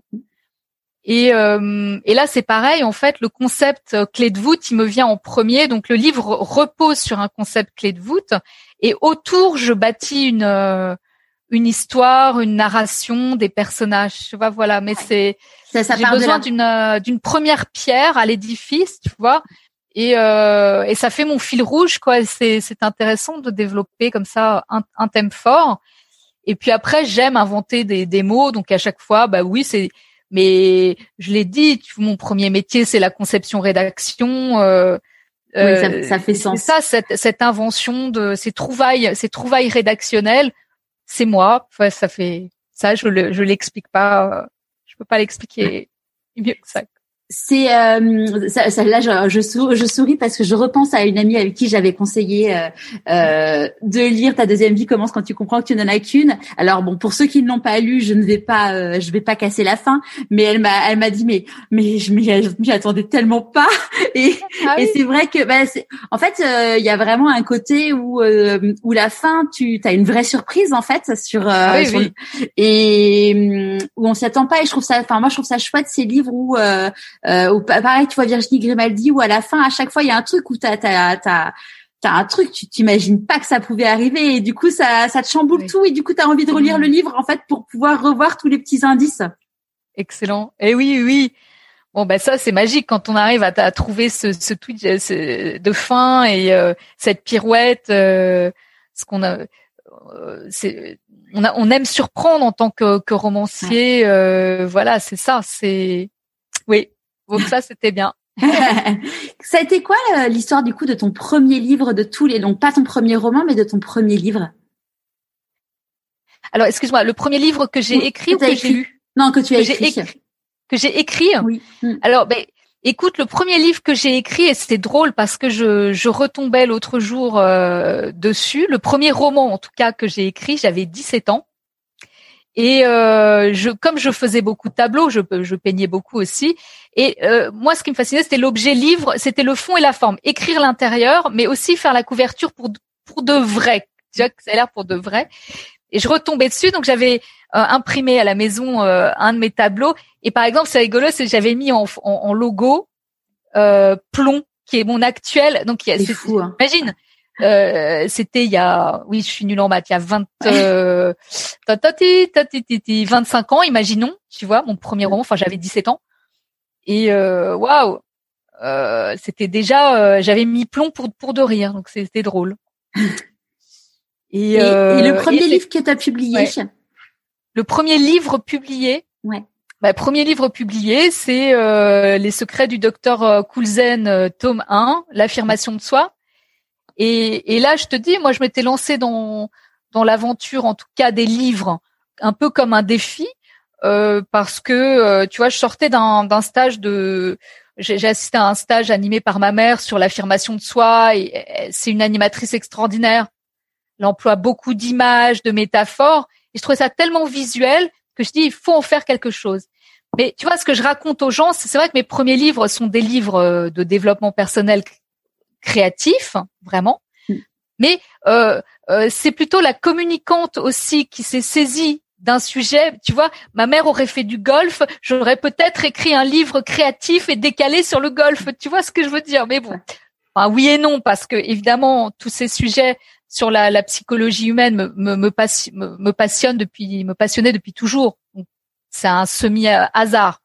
Et, euh, et là, c'est pareil, en fait, le concept euh, clé de voûte, il me vient en premier. Donc, le livre repose sur un concept clé de voûte, et autour, je bâtis une euh, une histoire, une narration, des personnages. Tu vois, voilà. Mais c'est j'ai besoin d'une euh, d'une première pierre à l'édifice, tu vois. Et euh, et ça fait mon fil rouge, quoi. C'est c'est intéressant de développer comme ça un, un thème fort. Et puis après, j'aime inventer des des mots. Donc à chaque fois, bah oui, c'est mais je l'ai dit, mon premier métier, c'est la conception rédaction. Euh, oui, ça, ça, fait sens. C'est ça, cette, cette invention de ces trouvailles, ces trouvailles rédactionnelles c'est moi. Enfin, ça fait ça, je le, je l'explique pas. Je peux pas l'expliquer mieux que ça c'est euh, ça, ça, là je, je, souris, je, souris parce que je repense à une amie avec qui j'avais conseillé euh, euh, de lire ta deuxième vie commence quand tu comprends que tu n'en as qu'une. Alors bon pour ceux qui ne l'ont pas lu, je ne vais pas euh, je vais pas casser la fin, mais elle m'a elle m'a dit mais mais je m'y attendais tellement pas. [LAUGHS] Et, ah et c'est vrai que bah, en fait euh, il y a vraiment un côté où euh, où la fin tu as une vraie surprise en fait sur, ah et hum, où on s'y attend pas. Et je trouve ça enfin moi je trouve ça chouette ces livres où euh, ou pareil, tu vois Virginie Grimaldi, où à la fin, à chaque fois, il y a un truc où t'as t'as t'as t'as un truc, tu t'imagines pas que ça pouvait arriver, et du coup, ça ça te chamboule tout, et du coup, t'as envie de relire le livre en fait pour pouvoir revoir tous les petits indices. Excellent. Et eh oui, oui. Bon ben ça c'est magique quand on arrive à, à trouver ce, ce tweet de fin et euh, cette pirouette, euh, ce qu'on a, euh, c'est on, a, on aime surprendre en tant que, que romancier, voilà c'est ça, c'est oui donc ça, c'était bien. [LAUGHS] ça a été quoi euh, l'histoire du coup de ton premier livre de tous les donc pas ton premier roman mais de ton premier livre? Alors excuse-moi, le premier livre que j'ai écrit ou que j'ai lu? Non, que tu as écrit. Que j'ai écrit? Oui. Hmm. Alors ben écoute, le premier livre que j'ai écrit et c'était drôle parce que je, je retombais l'autre jour euh, dessus, le premier roman en tout cas que j'ai écrit, j'avais 17 ans. Et euh, je, comme je faisais beaucoup de tableaux, je, je peignais beaucoup aussi. Et euh, moi, ce qui me fascinait, c'était l'objet livre, c'était le fond et la forme. Écrire l'intérieur, mais aussi faire la couverture pour pour de vrai. Déjà que ça a l'air pour de vrai. Et je retombais dessus, donc j'avais euh, imprimé à la maison euh, un de mes tableaux. Et par exemple, c'est rigolo, c'est j'avais mis en, en, logo plomb, qui est mon actuel. Donc, c'est fou. Hein. Imagine. Euh, c'était il y a, oui, je suis nulle en maths, il y a 20, [LAUGHS] euh, 25 ans, imaginons, tu vois, mon premier roman, enfin j'avais 17 ans. Et euh, waouh, euh, c'était déjà, euh, j'avais mis plomb pour pour de rire, donc c'était drôle. [LAUGHS] Et, et, le premier livre que tu as publié Le premier livre publié? Ouais. Bah, premier livre publié, c'est Les secrets du docteur Coulzen, tome 1, l'affirmation de soi. Et, et, là, je te dis, moi, je m'étais lancée dans dans l'aventure, en tout cas des livres, un peu comme un défi, euh, parce que euh, tu vois, je sortais d'un stage de, j'ai assisté à un stage animé par ma mère sur l'affirmation de soi, et, c'est une animatrice extraordinaire. Elle emploie beaucoup d'images, de métaphores, et je trouvais ça tellement visuel que je dis, il faut en faire quelque chose. Mais tu vois, ce que je raconte aux gens, c'est vrai que mes premiers livres sont des livres euh, de développement personnel créatif, vraiment. Mm. Mais euh, euh, c'est plutôt la communicante aussi qui s'est saisie d'un sujet. Tu vois, ma mère aurait fait du golf, j'aurais peut-être écrit un livre créatif et décalé sur le golf. Tu vois ce que je veux dire? Mais bon, enfin, oui et non, parce que évidemment tous ces sujets sur la, la psychologie humaine me, me, me, me passionnent depuis, me passionnaient depuis toujours. C'est un semi hasard.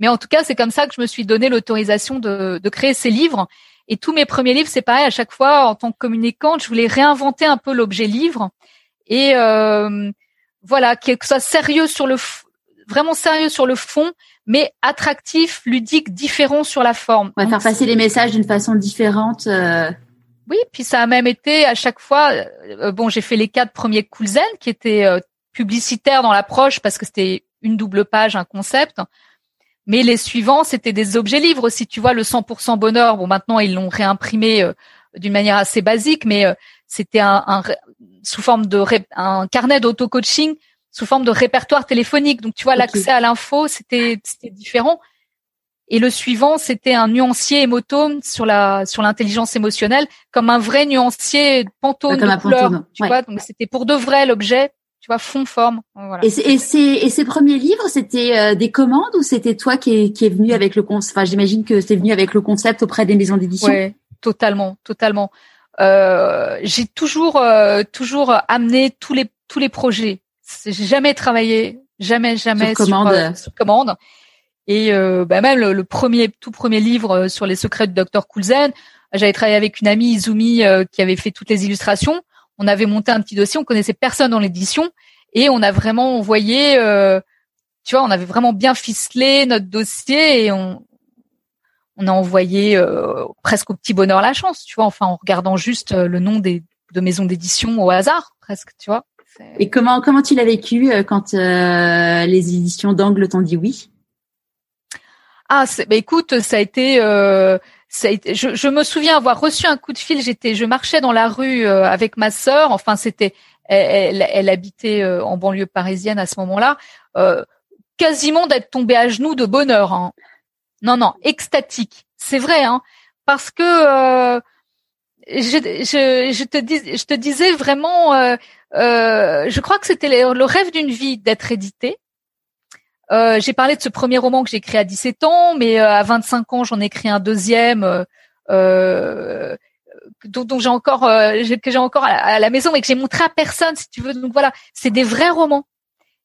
Mais en tout cas, c'est comme ça que je me suis donné l'autorisation de, de créer ces livres. Et tous mes premiers livres, c'est pareil. À chaque fois, en tant que communicante, je voulais réinventer un peu l'objet livre et euh, voilà, que ce soit sérieux sur le vraiment sérieux sur le fond, mais attractif, ludique, différent sur la forme. On va faire passer les messages d'une façon différente. Euh... Oui, puis ça a même été à chaque fois. Euh, bon, j'ai fait les quatre premiers Coolzen qui étaient euh, publicitaires dans l'approche parce que c'était une double page, un concept. Mais les suivants, c'était des objets livres aussi. Tu vois, le 100% bonheur. Bon, maintenant ils l'ont réimprimé euh, d'une manière assez basique, mais c'était un, un, sous forme de un carnet d'auto-coaching sous forme de répertoire téléphonique. Donc tu vois, l'accès à l'info, c'était c'était différent. Et le suivant, c'était un nuancier émotome sur la sur l'intelligence émotionnelle, comme un vrai nuancier pantone de couleur. tu vois, donc c'était pour de vrai l'objet, vois, fond forme. Voilà. Et, et, ces, et ces premiers livres, c'était euh, des commandes ou c'était toi qui est, qui est venu avec le concept Enfin, j'imagine que c'est venu avec le concept auprès des maisons d'édition? Ouais, totalement, totalement. Euh, j'ai toujours euh, toujours amené tous les tous les projets. J'ai jamais travaillé, jamais jamais sur commande. Euh, sur, commande. Et euh, bah même le, premier, tout premier livre euh, sur les secrets du docteur Coulzen, j'avais travaillé avec une amie Izumi euh, qui avait fait toutes les illustrations. On avait monté un petit dossier, on connaissait personne dans l'édition et on a vraiment envoyé, tu vois, on avait vraiment bien ficelé notre dossier et on, on a envoyé presque au petit bonheur la chance, tu vois, enfin en regardant juste le nom des de maisons d'édition au hasard, presque, tu vois. Et comment comment tu l'as vécu quand les éditions d'Angle t'ont dit oui? Ah, bah écoute, ça a été, euh, je, me souviens avoir reçu un coup de fil. J'étais, je marchais dans la rue euh, avec ma sœur. Enfin, c'était, elle, habitait euh, en banlieue parisienne à ce moment-là. Euh, quasiment d'être tombée à genoux de bonheur. Hein. Non, non, extatique. C'est vrai, hein, parce que je te disais vraiment, je crois que c'était le rêve d'une vie d'être édité. Euh, j'ai parlé de ce premier roman que j'ai écrit à 17 ans, mais euh, à 25 ans, j'en ai écrit un deuxième euh, euh dont, j'ai encore que j'ai encore à la, maison et que j'ai montré à personne, si tu veux. Donc voilà, c'est des vrais romans.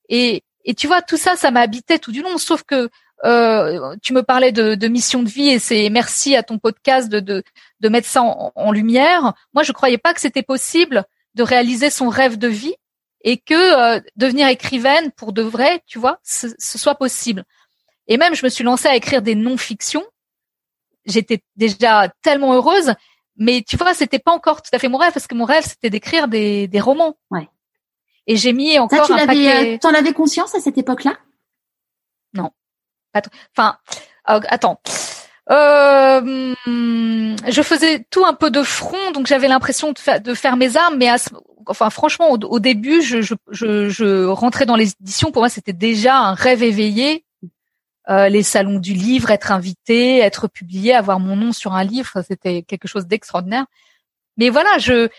Et, et tu vois, tout ça, ça m'habitait tout du long. Sauf que tu me parlais de, de, mission de vie et c'est merci à ton podcast de, de, de mettre ça en, en lumière. Moi, je croyais pas que c'était possible de réaliser son rêve de vie et que euh, devenir écrivaine pour de vrai, tu vois, ce, soit possible. Et même, je me suis lancée à écrire des non-fictions. J'étais déjà tellement heureuse, mais tu vois, c'était pas encore tout à fait mon rêve parce que mon rêve c'était d'écrire des, des romans. Ouais. Et j'ai mis encore Ça, tu un paquet. Euh, t'en avais conscience à cette époque-là? Non. Enfin, euh, attends. Euh, je faisais tout un peu de front, donc j'avais l'impression de, faire mes armes, mais à ce, enfin franchement, au, début, je, je, je, rentrais dans les éditions. Pour moi, c'était déjà un rêve éveillé. Euh, les salons du livre, être invité, être publié, avoir mon nom sur un livre, c'était quelque chose d'extraordinaire. Mais voilà, je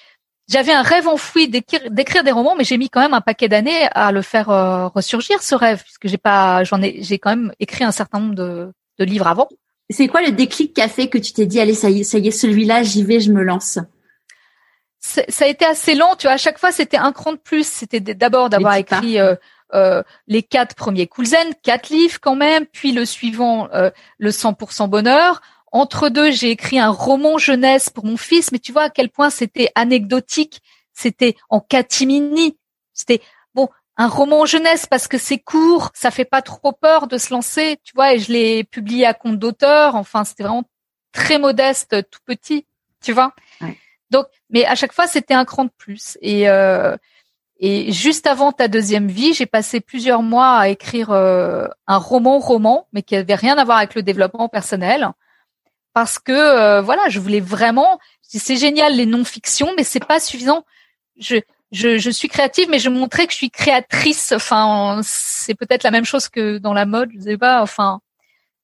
j'avais un rêve enfoui d'écrire des romans, mais j'ai mis quand même un paquet d'années à le faire euh, ressurgir ce rêve, puisque j'ai pas, j'en ai, j'ai quand même écrit un certain nombre de, de livres avant. C'est quoi le déclic qui a fait que tu t'es dit allez ça y est, ça y est, celui-là, j'y vais, je me lance? Ça a été assez lent, tu vois. À chaque fois, c'était un cran de plus. C'était d'abord d'avoir écrit euh, euh, les quatre premiers Coulzen, quatre livres quand même, puis le suivant, euh, le 100% bonheur. Entre deux, j'ai écrit un roman jeunesse pour mon fils, mais tu vois à quel point c'était anecdotique. C'était en catimini. C'était un roman jeunesse parce que c'est court, ça fait pas trop peur de se lancer, tu vois. Et je l'ai publié à compte d'auteur. Enfin, c'était vraiment très modeste, tout petit, tu vois. Donc, mais à chaque fois, c'était un cran de plus. Et euh, et juste avant ta deuxième vie, j'ai passé plusieurs mois à écrire euh, un roman-roman, mais qui avait rien à voir avec le développement personnel, parce que euh, voilà, je voulais vraiment. C'est génial les non-fictions, mais c'est pas suffisant. Je, je, je suis créative, mais je montrais que je suis créatrice. Enfin, c'est peut-être la même chose que dans la mode, je sais pas. Enfin,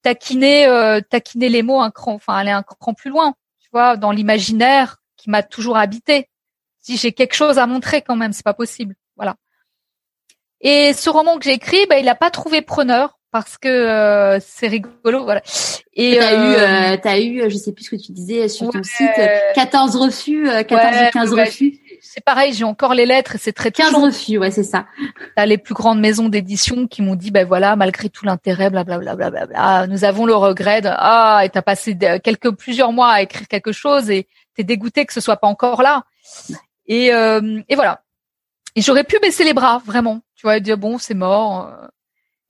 taquiner, euh, taquiner les mots un cran, enfin aller un cran plus loin. Tu vois, dans l'imaginaire, qui m'a toujours habité. Si j'ai quelque chose à montrer quand même, c'est pas possible. Voilà. Et ce roman que j'ai écrit, bah, il a pas trouvé preneur parce que euh, c'est rigolo, voilà. Et t'as eu, euh, t'as eu, je sais plus ce que tu disais sur ton site, 14 refus, 14 ou 15 refus. C'est pareil, j'ai encore les lettres et c'est très 15 refus, ouais, c'est ça. T'as les plus grandes maisons d'édition qui m'ont dit, ben voilà, malgré tout l'intérêt, blablabla, bla, bla, bla, nous avons le regret de, ah, et t'as passé quelques, plusieurs mois à écrire quelque chose et t'es dégoûté que ce soit pas encore là. Et, euh, et voilà. Et j'aurais pu baisser les bras, vraiment. Tu vois, et dire bon, c'est mort.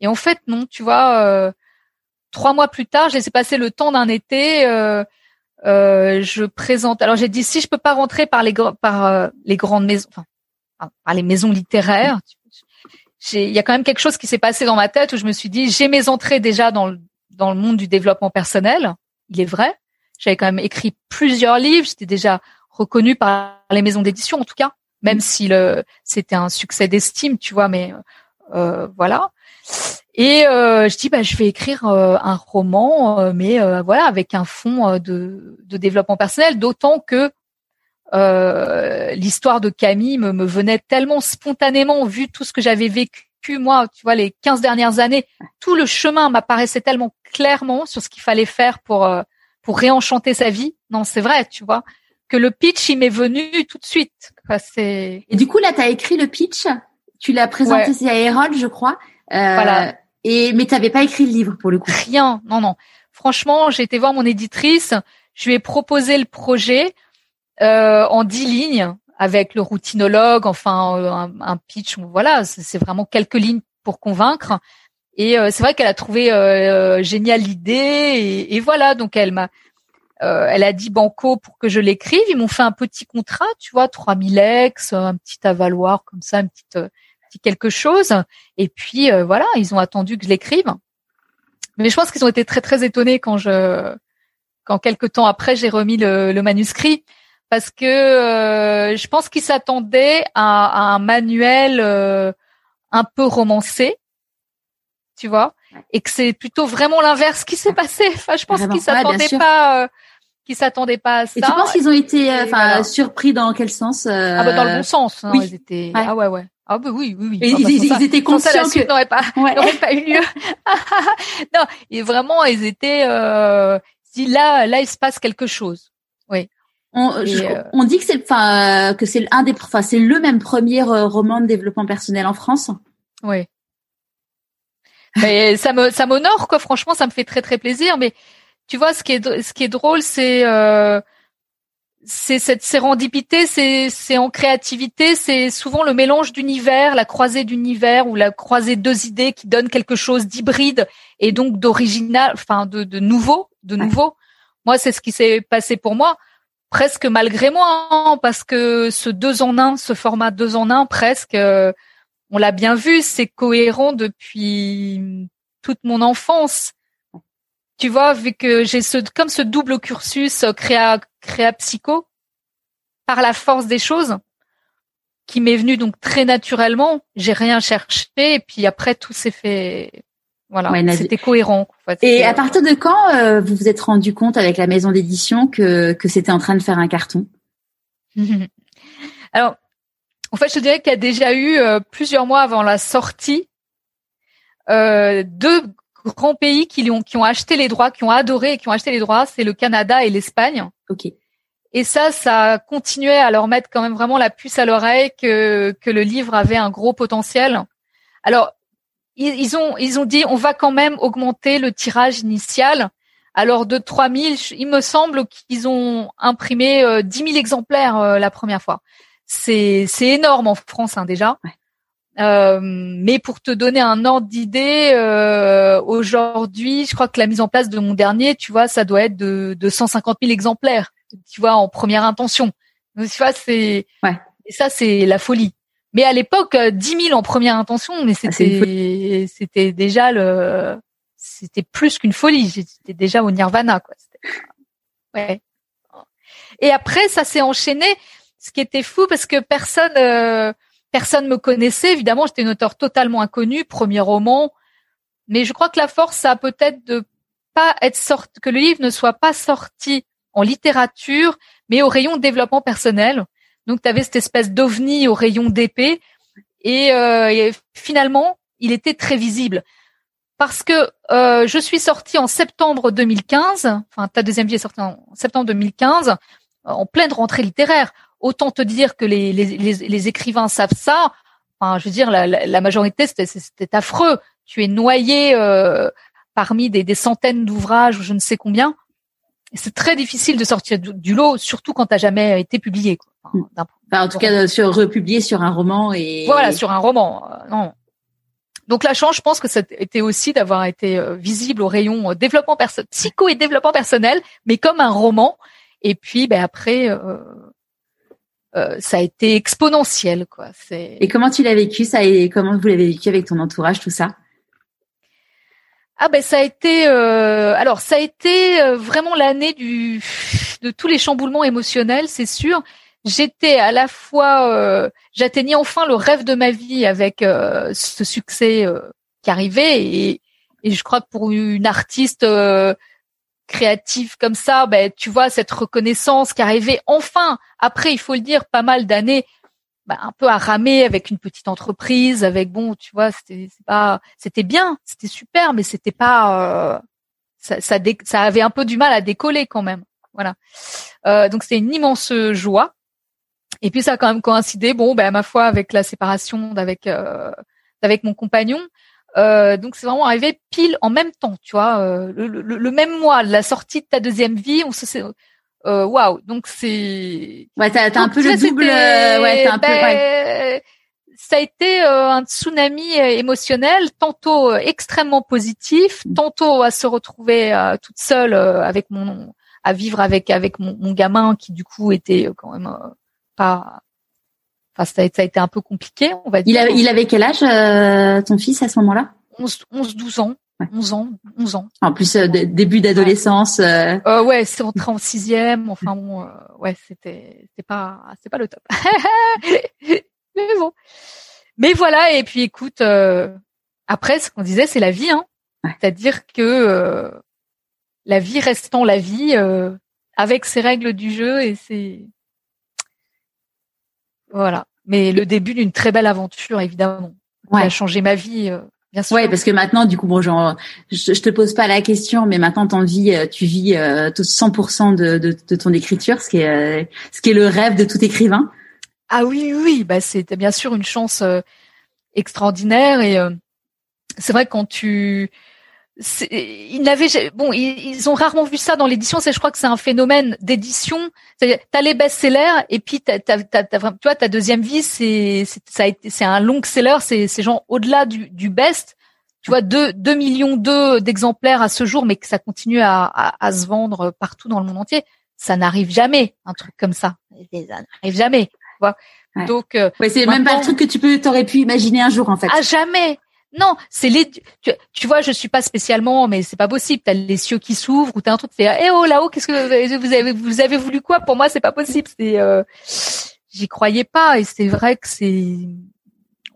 Et en fait, non. Tu vois, euh, trois mois plus tard, j'ai passer le temps d'un été. Euh, Euh, je présente. Alors j'ai dit si je peux pas rentrer par les par euh, les grandes maisons, enfin par les maisons littéraires. Il y a quand même quelque chose qui s'est passé dans ma tête où je me suis dit j'ai mes entrées déjà dans le dans le monde du développement personnel. Il est vrai. J'avais quand même écrit plusieurs livres. J'étais déjà reconnue par les maisons d'édition en tout cas, même si le c'était un succès d'estime, tu vois. Mais voilà. Et euh, je dis bah je vais écrire euh, un roman, euh, mais voilà avec un fond de, de développement personnel, d'autant que l'histoire de Camille me, me, venait tellement spontanément vu tout ce que j'avais vécu moi, tu vois les 15 dernières années, tout le chemin m'apparaissait tellement clairement sur ce qu'il fallait faire pour pour réenchanter sa vie. Non, c'est vrai, tu vois, que le pitch il m'est venu tout de suite. Et du coup là tu as écrit le pitch, tu l'as présenté c'est à Herald, je crois. voilà. Et mais t'avais pas écrit le livre pour le coup. Rien, non non. Franchement, j'ai été voir mon éditrice, je lui ai proposé le projet euh, en dix lignes avec le routinologue, enfin euh, un, pitch. Voilà, c'est vraiment quelques lignes pour convaincre. Et euh, c'est vrai qu'elle a trouvé euh, génial l'idée et, et, voilà. Donc elle m'a, elle a dit banco pour que je l'écrive. Ils m'ont fait un petit contrat, tu vois, 3000 ex, un petit avaloir comme ça, une petite quelque chose. Et puis euh, voilà, ils ont attendu que je l'écrive. Mais je pense qu'ils ont été très très étonnés quand je, quand quelques temps après j'ai remis le, manuscrit, parce que euh, je pense qu'ils s'attendaient à, un manuel euh, un peu romancé, tu vois, et que c'est plutôt vraiment l'inverse qui s'est passé. Enfin, je pense qu'ils s'attendaient pas qui s'attendaient pas à ça. Et tu penses qu'ils ont été enfin surpris dans quel sens Ah bah dans le bon sens. Hein, Ils étaient ah ouais ouais. Ah bah oui, oui, oui. ils, ah, bah, ils, étaient conscients que n'aurait pas, n'aurait pas eu lieu. [LAUGHS] non, et vraiment, ils étaient. Euh, si là, là, il se passe quelque chose. Oui. On, euh, on dit que c'est, enfin, que c'est un des, enfin, c'est le même premier euh, roman de développement personnel en France. Oui. Mais ça me, ça m'honore quoi. Franchement, ça me fait très très plaisir. Mais tu vois, ce qui est, ce qui est drôle, c'est euh, c'est cette sérendipité, c'est en créativité, c'est souvent le mélange d'univers, la croisée d'univers ou la croisée de deux idées qui donne quelque chose d'hybride et donc d'original, enfin de, de nouveau, de nouveau. Moi, c'est ce qui s'est passé pour moi, presque malgré moi, hein, parce que ce deux en un, ce format deux en un, presque, euh, on l'a bien vu, c'est cohérent depuis toute mon enfance tu vois, vu que j'ai ce comme ce double cursus euh, créa créa psycho par la force des choses qui m'est venu donc très naturellement, j'ai rien cherché et puis après tout s'est fait voilà, c'était cohérent. et à partir de quand euh, vous vous êtes rendu compte avec la maison d'édition que que c'était en train de faire un carton? [LAUGHS] Alors, en fait, je dirais qu'il y a déjà eu euh, plusieurs mois avant la sortie euh, deux grands pays qui ont qui ont acheté les droits, qui ont adoré et qui ont acheté les droits, c'est le Canada et l'Espagne. Ok. Et ça, ça continuait à leur mettre quand même vraiment la puce à l'oreille que que le livre avait un gros potentiel. Alors ils, ont ils ont dit on va quand même augmenter le tirage initial. Alors de 3000, il me semble qu'ils ont imprimé euh, 10 000 exemplaires euh, la première fois. C'est c'est énorme en France hein, déjà. Ouais. Euh, mais pour te donner un ordre d'idée, euh, aujourd'hui, je crois que la mise en place de mon dernier, tu vois, ça doit être de, de 150 000 exemplaires, tu vois, en première intention. Donc, tu vois, c'est ouais. et ça, c'est la folie. Mais à l'époque, 10 euh, 000 en première intention, mais ah, c'était c'était déjà le c'était plus qu'une folie. J'étais déjà au nirvana, quoi. Ouais. Et après, ça s'est enchaîné, ce qui était fou parce que personne euh, Personne me connaissait, évidemment, j'étais une auteur totalement inconnue, premier roman. Mais je crois que la force, ça a peut-être de pas être sorti, que le livre ne soit pas sorti en littérature, mais au rayon développement personnel. Donc, tu avais cette espèce d'ovni au rayon d'épée. Et, euh, finalement, il était très visible. Parce que euh, je suis sortie en septembre 2015, enfin ta deuxième vie est sortie en septembre 2015, en pleine rentrée littéraire autant te dire que les, les, les, écrivains savent ça. Enfin, je veux dire, la, la, majorité, c'était affreux. Tu es noyé euh, parmi des, des centaines d'ouvrages ou je ne sais combien. C'est très difficile de sortir du, lot, surtout quand tu jamais été publié. Quoi. Enfin, en tout cas, sur republié sur un roman et voilà, sur un roman. Euh, non. Donc la chance, je pense que ça était aussi d'avoir été euh, visible au rayon développement perso psycho et développement personnel, mais comme un roman. Et puis, ben après, ça a été exponentiel, quoi. Et comment tu l'as vécu ça et comment vous l'avez vécu avec ton entourage, tout ça? Ah ben ça a été euh, alors ça a été euh, vraiment l'année du de tous les chamboulements émotionnels, c'est sûr. J'étais à la fois euh, j'atteignais enfin le rêve de ma vie avec ce succès qui arrivait et, et je crois que pour une artiste créative comme ça, ben tu vois cette reconnaissance qui arrivait enfin après il faut le dire pas mal d'années bah, un peu à ramer avec une petite entreprise, avec bon, tu vois, c'était pas, c'était bien, c'était super, mais c'était pas, euh, ça, ça, ça, avait un peu du mal à décoller quand même. Voilà. Euh, donc c'était une immense joie. Et puis ça a quand même coïncidé, bon, ben ma foi, avec la séparation d'avec euh, avec mon compagnon. Euh, donc c'est vraiment arrivé pile en même temps, tu vois, euh, le, le, le, même mois, la sortie de ta deuxième vie, on se, euh, waouh donc c'est ouais t'as un peu le double euh, ouais t'as un peu ben, ça a été euh, un tsunami émotionnel tantôt extrêmement positif mm. tantôt à se retrouver toute seule avec mon à vivre avec avec mon, mon, gamin qui du coup était quand même pas enfin ça a, ça a, été un peu compliqué on va dire il avait, il avait quel âge ton fils à ce moment-là? 11 11 12 ans 11 ans, 11 ans. En plus, euh, début d'adolescence. Euh... Euh, ouais, c'est entré en sixième. Enfin bon, euh, ouais, c'était, c'est pas, c'est pas le top. [LAUGHS] mais bon. Mais voilà. Et puis, écoute, euh, après, ce qu'on disait, c'est la vie. Hein. C'est-à-dire que la vie restant la vie, avec ses règles du jeu et c'est, voilà. Mais le début d'une très belle aventure, évidemment, qui a changé ma vie Bien sûr. Ouais, parce que maintenant, du coup, bon, genre, je, je te pose pas la question, mais maintenant, t'en vis, euh, tu vis 100% euh, de, de, de, ton écriture, ce qui est, euh, ce qui est le rêve de tout écrivain. Ah oui, oui, bah c'était bien sûr une chance extraordinaire et c'est vrai quand tu ils n'avaient bon ils, ont rarement vu ça dans l'édition c'est je crois que c'est un phénomène d'édition. T'as les best-sellers et puis t'as, t'as, t'as, tu vois ta deuxième vie c'est c'est ça a été c'est un long seller c'est c'est genre au-delà du, du best. Tu vois deux deux millions deux d'exemplaires à ce jour mais que ça continue à, à, à se vendre partout dans le monde entier. Ça n'arrive jamais un truc comme ça. Ça n'arrive jamais tu vois. Donc euh, ouais, c'est même pas le truc que tu peux t'aurais pu imaginer un jour en fait. À jamais non, c'est les. Tu, tu, vois, je suis pas spécialement, mais c'est pas possible. T'as les cieux qui s'ouvrent ou t'as un truc. C'est eh oh là-haut, qu'est-ce que vous avez vous avez voulu quoi? Pour moi, c'est pas possible. C'est euh, j'y croyais pas et c'est vrai que c'est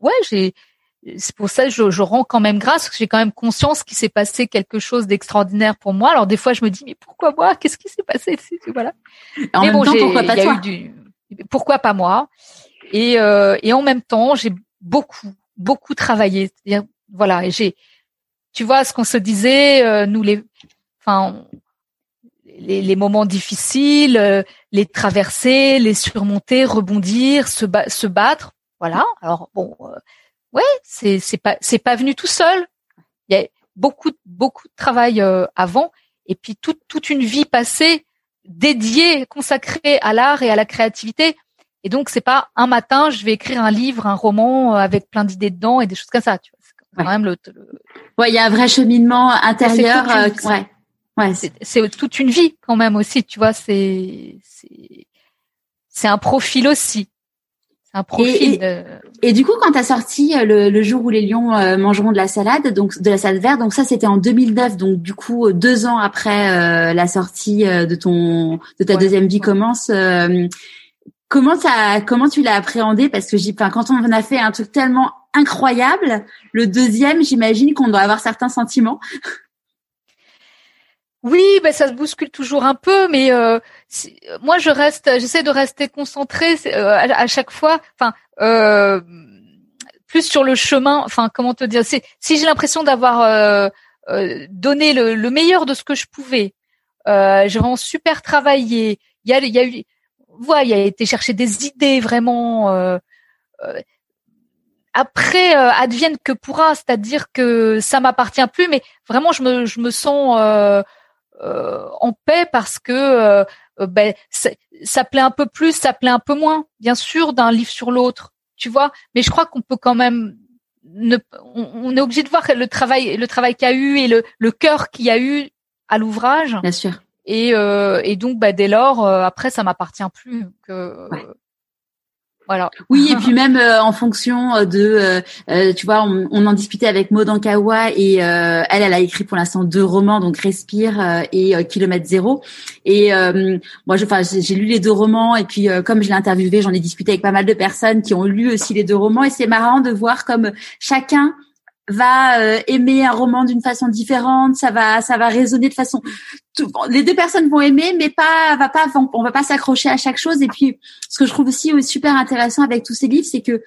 ouais j'ai c'est pour ça que je, je, rends quand même grâce, parce que j'ai quand même conscience qu'il s'est passé quelque chose d'extraordinaire pour moi. Alors des fois, je me dis mais pourquoi moi? Qu'est-ce qui s'est passé? Voilà. En mais même bon, temps, pourquoi pas toi? du, Pourquoi pas moi? Et euh, et en même temps, j'ai beaucoup beaucoup travaillé. Voilà, et j'ai, tu vois, ce qu'on se disait, euh, nous les, enfin, les, les, moments difficiles, euh, les traverser, les surmonter, rebondir, se, se battre. Voilà. Alors bon, euh, ouais, c'est c'est pas c'est pas venu tout seul. Il y a beaucoup beaucoup de travail avant, et puis toute toute une vie passée dédiée, consacrée à l'art et à la créativité. Et donc c'est pas un matin je vais écrire un livre, un roman euh, avec plein d'idées dedans et des choses comme ça. Tu vois, c'est quand même le, Ouais, il y a un vrai cheminement intérieur. Euh, ouais, ouais. C'est toute une vie quand même aussi. Tu vois, c'est c'est c'est un profil aussi. Un profil. Et, de... et, du coup, quand tu as sorti euh, le, le, jour où les lions mangeront de la salade, donc de la salade verte, donc ça c'était en 2009, donc du coup deux ans après la sortie de ton de ta deuxième vie commence. Comment ça, comment tu l'as appréhendé? Parce que j'ai, enfin, quand on a fait un truc tellement incroyable, le deuxième, j'imagine qu'on doit avoir certains sentiments. Oui, ben ça se bouscule toujours un peu, mais euh, moi je reste, j'essaie de rester concentrée euh, à, chaque fois. Enfin, euh, plus sur le chemin. Enfin, comment te dire Si j'ai l'impression d'avoir donné le, meilleur de ce que je pouvais, j'ai vraiment super travaillé. Il y a eu voilà, il a été chercher des idées vraiment. Euh, euh, après, euh, advienne que pourra, c'est-à-dire que ça m'appartient plus, mais vraiment, je me, je me sens en paix parce que ben, ça plaît un peu plus, ça plaît un peu moins, bien sûr, d'un livre sur l'autre, tu vois. Mais je crois qu'on peut quand même ne, on, est obligé de voir le travail, le travail qu'il y a eu et le, le cœur qu'il y a eu à l'ouvrage. Bien sûr. Et, euh, et donc, bah, dès lors, euh, après, ça m'appartient plus. Que, voilà. Oui, et [LAUGHS] puis même euh, en fonction euh, de, euh, tu vois, on, on, en discutait avec Maud Ankawa et elle, elle a écrit pour l'instant deux romans, donc Respire et Kilomètre Zéro. Et moi, enfin, j'ai lu les deux romans et puis comme je l'ai interviewé, j'en ai discuté avec pas mal de personnes qui ont lu aussi les deux romans et c'est marrant de voir comme chacun va euh, aimer un roman d'une façon différente, ça va ça va résonner de façon les deux personnes vont aimer mais pas va pas on va pas s'accrocher à chaque chose. Et puis ce que je trouve aussi super intéressant avec tous ces livres c'est que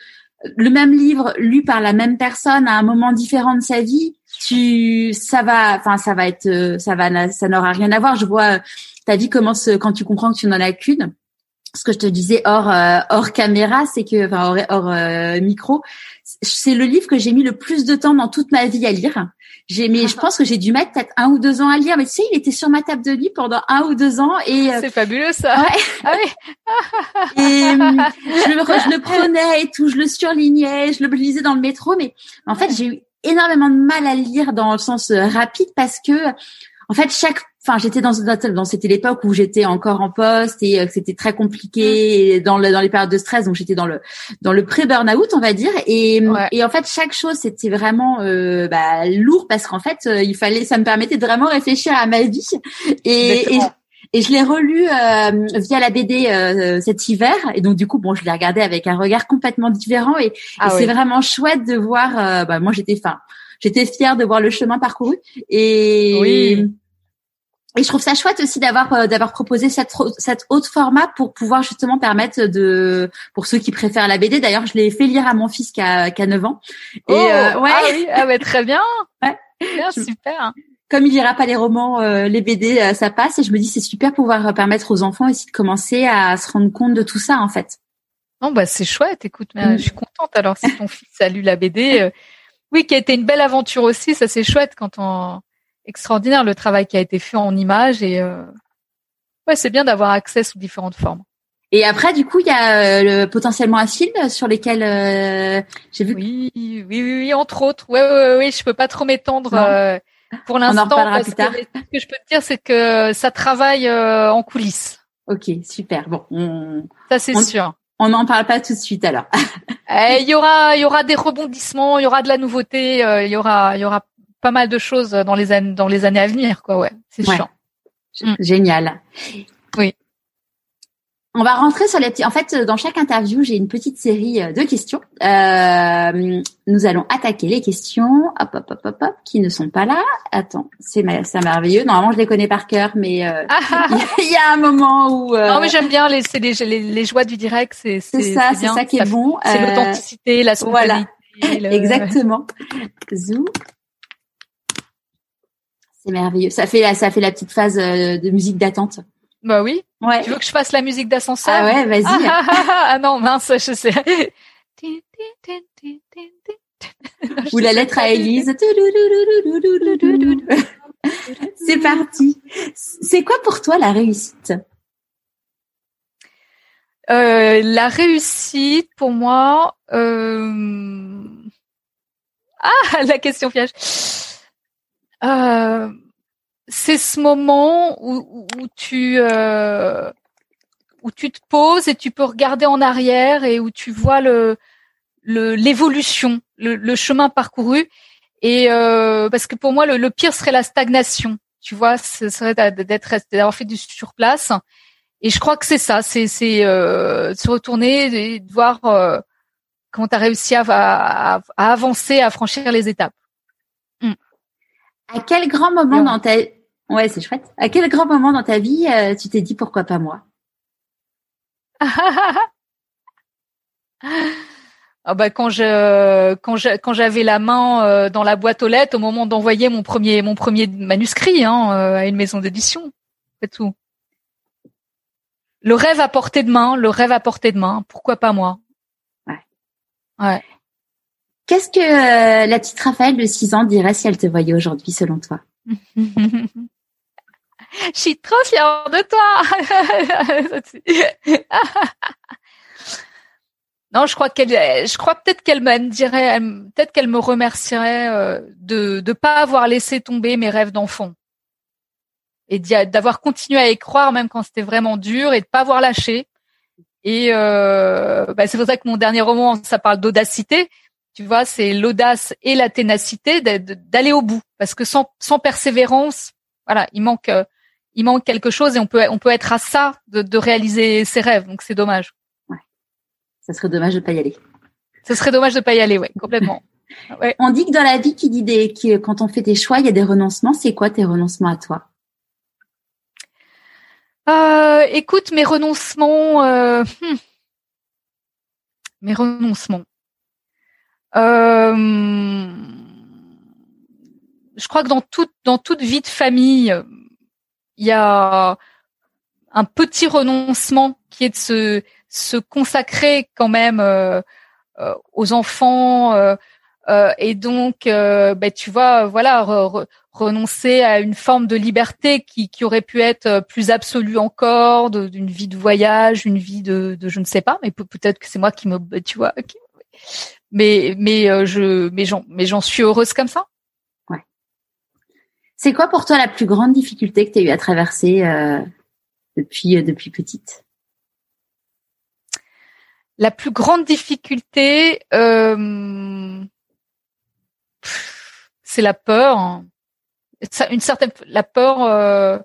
le même livre lu par la même personne à un moment différent de sa vie, tu ça va enfin ça va être ça va ça n'aura rien à voir, je vois ta vie commence quand tu comprends que tu n'en as qu'une ce que je te disais hors euh, hors caméra, c'est que enfin hors, hors euh, micro, c'est le livre que j'ai mis le plus de temps dans toute ma vie à lire. J'ai mais je pense que j'ai dû mettre peut-être un ou deux ans à lire. Mais tu sais, il était sur ma table de lit pendant un ou deux ans et euh, c'est fabuleux ça. Ouais. Ah oui. et je, le, je le prenais et tout, je le surlignais, je le lisais dans le métro. Mais en fait, j'ai eu énormément de mal à lire dans le sens rapide parce que en fait chaque enfin j'étais dans dans c'était l'époque où j'étais encore en poste et euh, que c'était très compliqué dans le, dans les périodes de stress donc j'étais dans le dans le pré burn-out on va dire. Et et en fait chaque chose c'était vraiment euh, bah, lourd parce qu'en fait euh, il fallait ça me permettait de vraiment réfléchir à ma vie. Et, et et je l'ai relu euh, via la BD euh, cet hiver. Et donc du coup bon je l'ai regardé avec un regard complètement différent. Et, ah c'est vraiment chouette de voir bah, moi j'étais enfin j'étais fière de voir le chemin parcouru. Et oui et je trouve ça chouette aussi d'avoir euh, d'avoir proposé cette cette autre format pour pouvoir justement permettre de pour ceux qui préfèrent la BD. D'ailleurs, je l'ai fait lire à mon fils qui a qui a 9 ans. Et oh, euh, ouais. Ah oui, ah ouais, très bien. [LAUGHS] ouais. Bien, super. Comme il lira pas les romans, euh, les BD, ça passe. Et je me dis c'est super pouvoir permettre aux enfants aussi de commencer à se rendre compte de tout ça en fait. Non bah c'est chouette. Écoute, mais, mm. je suis contente. Alors si ton fils a lu la BD, oui, qui a été une belle aventure aussi. Ça c'est chouette quand on extraordinaire le travail qui a été fait en images et euh, ouais, c'est bien d'avoir accès sous différentes formes. Et après, du coup, il y a euh, potentiellement un film sur lequel euh, j'ai vu. Oui, oui, oui, oui, entre autres. Ouais, ouais, ouais, je peux pas trop m'étendre pour l'instant. On plus tard. ce que je peux te dire, c'est que ça travaille en coulisses. Ok, super. Bon, ça c'est sûr. On n'en parle pas tout de suite alors. Eh, il y aura, il y aura des rebondissements, il y aura de la nouveauté, il y aura, il y aura pas mal de choses dans les années dans les années à venir, quoi. Ouais, c'est sûr. Mm. Génial. Oui. On va rentrer sur les petits. En fait, dans chaque interview, j'ai une petite série euh, de questions. Euh, nous allons attaquer les questions. Hop, hop, hop, hop, hop, qui ne sont pas là. Attends, c'est merveilleux. Normalement, je les connais par cœur, mais euh, [LAUGHS] il y a un moment où. Euh... Non, mais j'aime bien les, les, les, les, joies du direct. C'est ça, c'est ça qui est bon. C'est l'authenticité, la spontanéité. Voilà. [LAUGHS] Exactement. Zou. C'est merveilleux. Ça fait la, ça fait la petite phase euh, de musique d'attente. Bah oui. Ouais. Tu veux que je fasse la musique d'ascenseur? Ah ouais, vas-y. ah non, mince, je sais. [LAUGHS] Ou la lettre à Élise. [LAUGHS] C'est parti. C'est quoi pour toi la réussite? Euh, La réussite, pour moi, euh... ah [LAUGHS] la question piège. Euh, c'est ce moment où, où tu euh, où tu te poses et tu peux regarder en arrière et où tu vois le l'évolution, le, le, chemin parcouru. Et euh, parce que pour moi, le, le, pire serait la stagnation. Tu vois, ce serait d'être d'avoir fait du sur place. Et je crois que c'est ça, c'est c'est euh, se retourner et de voir euh, comment tu as réussi à, à, à, avancer, à franchir les étapes. À quel grand moment dans ta ouais c'est chouette. À quel grand moment dans ta vie euh, tu t'es dit pourquoi pas moi? Ah bah quand je quand je, quand j'avais la main euh, dans la boîte aux lettres au moment d'envoyer mon premier mon premier manuscrit hein, euh, à une maison d'édition c'est tout. Le rêve à portée de main le rêve à portée de main pourquoi pas moi? Ouais. Ouais Qu'est-ce que euh, la petite Raphaël de 6 ans dirait si elle te voyait aujourd'hui, selon toi? [LAUGHS] Je suis trop fière de toi. [LAUGHS] Non, je crois qu'elle, je crois peut-être qu'elle me dirait, peut-être qu'elle me remercierait euh, de de pas avoir laissé tomber mes rêves d'enfant et d'avoir continué à y croire même quand c'était vraiment dur et de pas avoir lâché. Et euh, bah, c'est pour ça que mon dernier roman, ça parle d'audacité. Tu vois, c'est l'audace et la ténacité d'aller au bout, parce que sans sans persévérance, voilà, il manque euh, il manque quelque chose et on peut on peut être à ça de, de réaliser ses rêves. Donc c'est dommage. Ça serait dommage de pas y aller. Ce serait dommage de pas y aller, ouais, complètement. [LAUGHS] Ouais. On dit que dans la vie, qui dit des, qui, quand on fait des choix, il y a des renoncements. C'est quoi tes renoncements à toi? Euh, Écoute, mes renoncements, euh, hmm. mes renoncements. Euh, je crois que dans toute dans toute vie de famille, il y a un petit renoncement qui est de se se consacrer quand même euh, euh, aux enfants euh, et donc ben, tu vois voilà renoncer à une forme de liberté qui, qui aurait pu être plus absolue encore d'une vie de voyage une vie de, de je ne sais pas mais peut-être que c'est moi qui me tu vois mais mais je mais j'en mais j'en suis heureuse comme ça. Ouais. C'est quoi pour toi la plus grande difficulté que tu as eu à traverser depuis depuis petite? La plus grande difficulté, euh, c'est la peur. Une certaine, la peur, euh,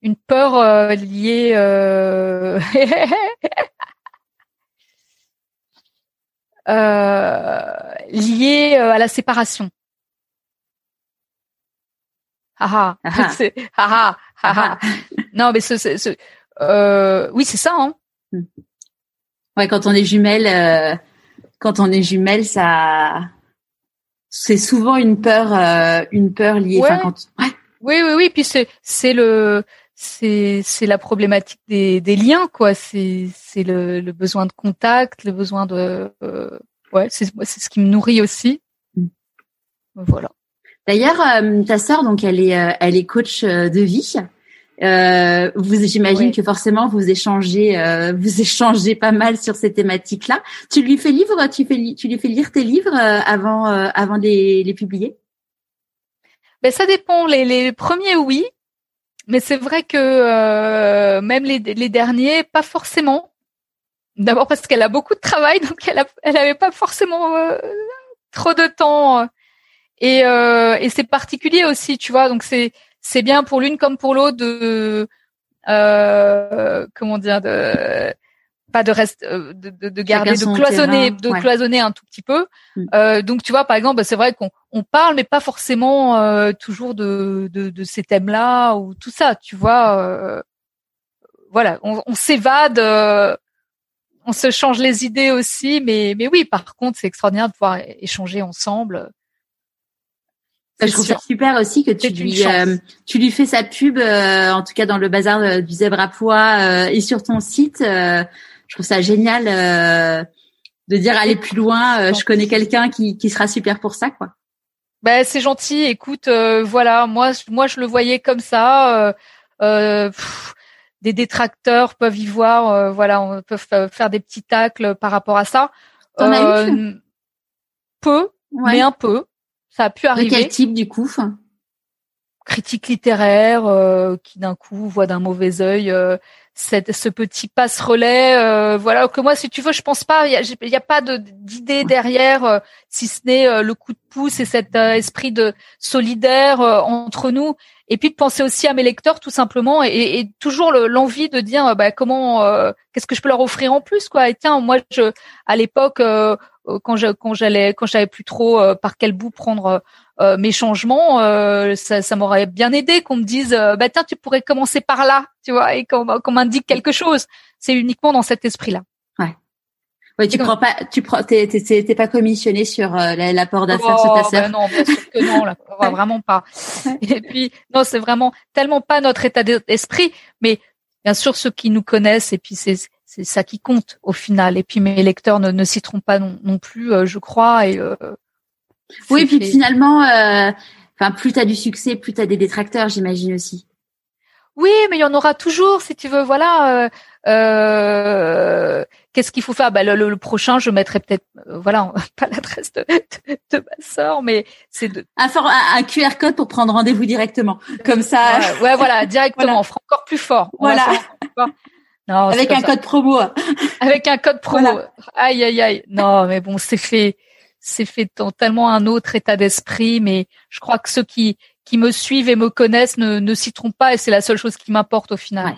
une peur euh, liée, [LAUGHS] liée à la séparation. [LAUGHS] Ah ah, ah, ah, non mais ce, ce, oui c'est ça. Hein. Hmm. Ouais, quand on est jumelle, euh, quand on est jumelle, ça, c'est souvent une peur, euh, une peur liée. Ouais. Oui, oui, oui. Puis c'est, c'est le, c'est, c'est la problématique des, des liens, quoi. C'est, c'est le, le besoin de contact, le besoin de, euh, ouais, c'est, c'est ce qui me nourrit aussi. Mm. Voilà. D'ailleurs, ta sœur, donc, elle est, elle est coach de vie. Euh, vous, j'imagine que forcément vous échangez, euh, vous [LAUGHS] échangez pas mal sur ces thématiques-là. Tu lui fais livre, tu fais, tu lui fais lire tes livres euh, avant, euh, avant de les, les publier? Ben ça dépend. Les, les premiers oui, mais c'est vrai que même les, les derniers pas forcément. D'abord parce qu'elle a beaucoup de travail, donc elle, a, elle avait pas forcément trop de temps. Et, et c'est particulier aussi, tu vois. Donc c'est c'est bien pour l'une comme pour l'autre de euh, comment dire de pas de reste euh, de, de, garder de cloisonner de cloisonner un tout petit peu. Mm. euh, donc tu vois par exemple bah, c'est vrai qu'on on parle mais pas forcément euh, toujours de, de, de ces thèmes là ou tout ça tu vois euh, voilà. On, on s'évade on se change les idées aussi mais mais oui par contre c'est extraordinaire de pouvoir échanger ensemble. Je trouve ça super aussi que tu lui, euh, tu lui fais sa pub, euh, en tout cas dans le bazar euh, du zèbre à poids et sur ton site. Je trouve ça génial de dire aller plus loin. je connais quelqu'un qui, qui sera super pour ça, quoi. Ben c'est gentil. Écoute, voilà, moi, moi je le voyais comme ça. des détracteurs peuvent y voir, voilà, on peut faire des petits tacles par rapport à ça. T'en as eu Peu, mais un peu. Ça a pu arriver. De quel type du coup? Critique littéraire euh, qui d'un coup voit d'un mauvais œil euh, cette, ce petit passe relais. Euh, voilà que moi, si tu veux, je pense pas. Il y a, a, pas d'idée derrière, si ce n'est le coup de pouce et cet esprit de solidaire entre nous. Et puis de penser aussi à mes lecteurs tout simplement et, et toujours l'envie de dire bah, comment qu'est-ce que je peux leur offrir en plus quoi. Et tiens, moi je à l'époque euh, quand je, quand j'allais quand j'avais plus trop euh, par quel bout prendre euh, mes changements, ça, ça m'aurait bien aidé qu'on me dise bah tiens tu pourrais commencer par là, tu vois, et qu'on m'indique quelque chose. C'est uniquement dans cet esprit-là. Ouais. Ouais, tu prends pas, tu prends, t'es, t'es, pas commissionné sur l'apport d'affaires sur ta oh, sœur. Ben non, bien sûr que non, là, vraiment pas. Et puis non, c'est vraiment tellement pas notre état d'esprit, mais bien sûr ceux qui nous connaissent et puis c'est c'est ça qui compte au final. Et puis mes lecteurs ne, ne citeront pas non, non plus, euh, je crois. Et euh, oui, puis finalement, euh, enfin plus t'as du succès, plus t'as des détracteurs, j'imagine aussi. Oui, mais il y en aura toujours, si tu veux. Voilà, euh, qu'est-ce qu'il faut faire? Bah, le, prochain, je mettrai peut-être, euh, voilà, [LAUGHS] pas l'adresse de, de, ma sœur, mais c'est de un, un, QR code pour prendre rendez-vous directement, comme ça. Ouais, voilà, [LAUGHS] directement, on fera encore plus fort. voilà. Non, Avec un code promo. Avec un code promo. Aïe, aïe, aïe. Non, mais bon, c'est fait, c'est fait dans tellement un autre état d'esprit, mais je crois que ceux qui, qui me suivent et me connaissent ne, ne s'y trompent pas et c'est la seule chose qui m'importe au final.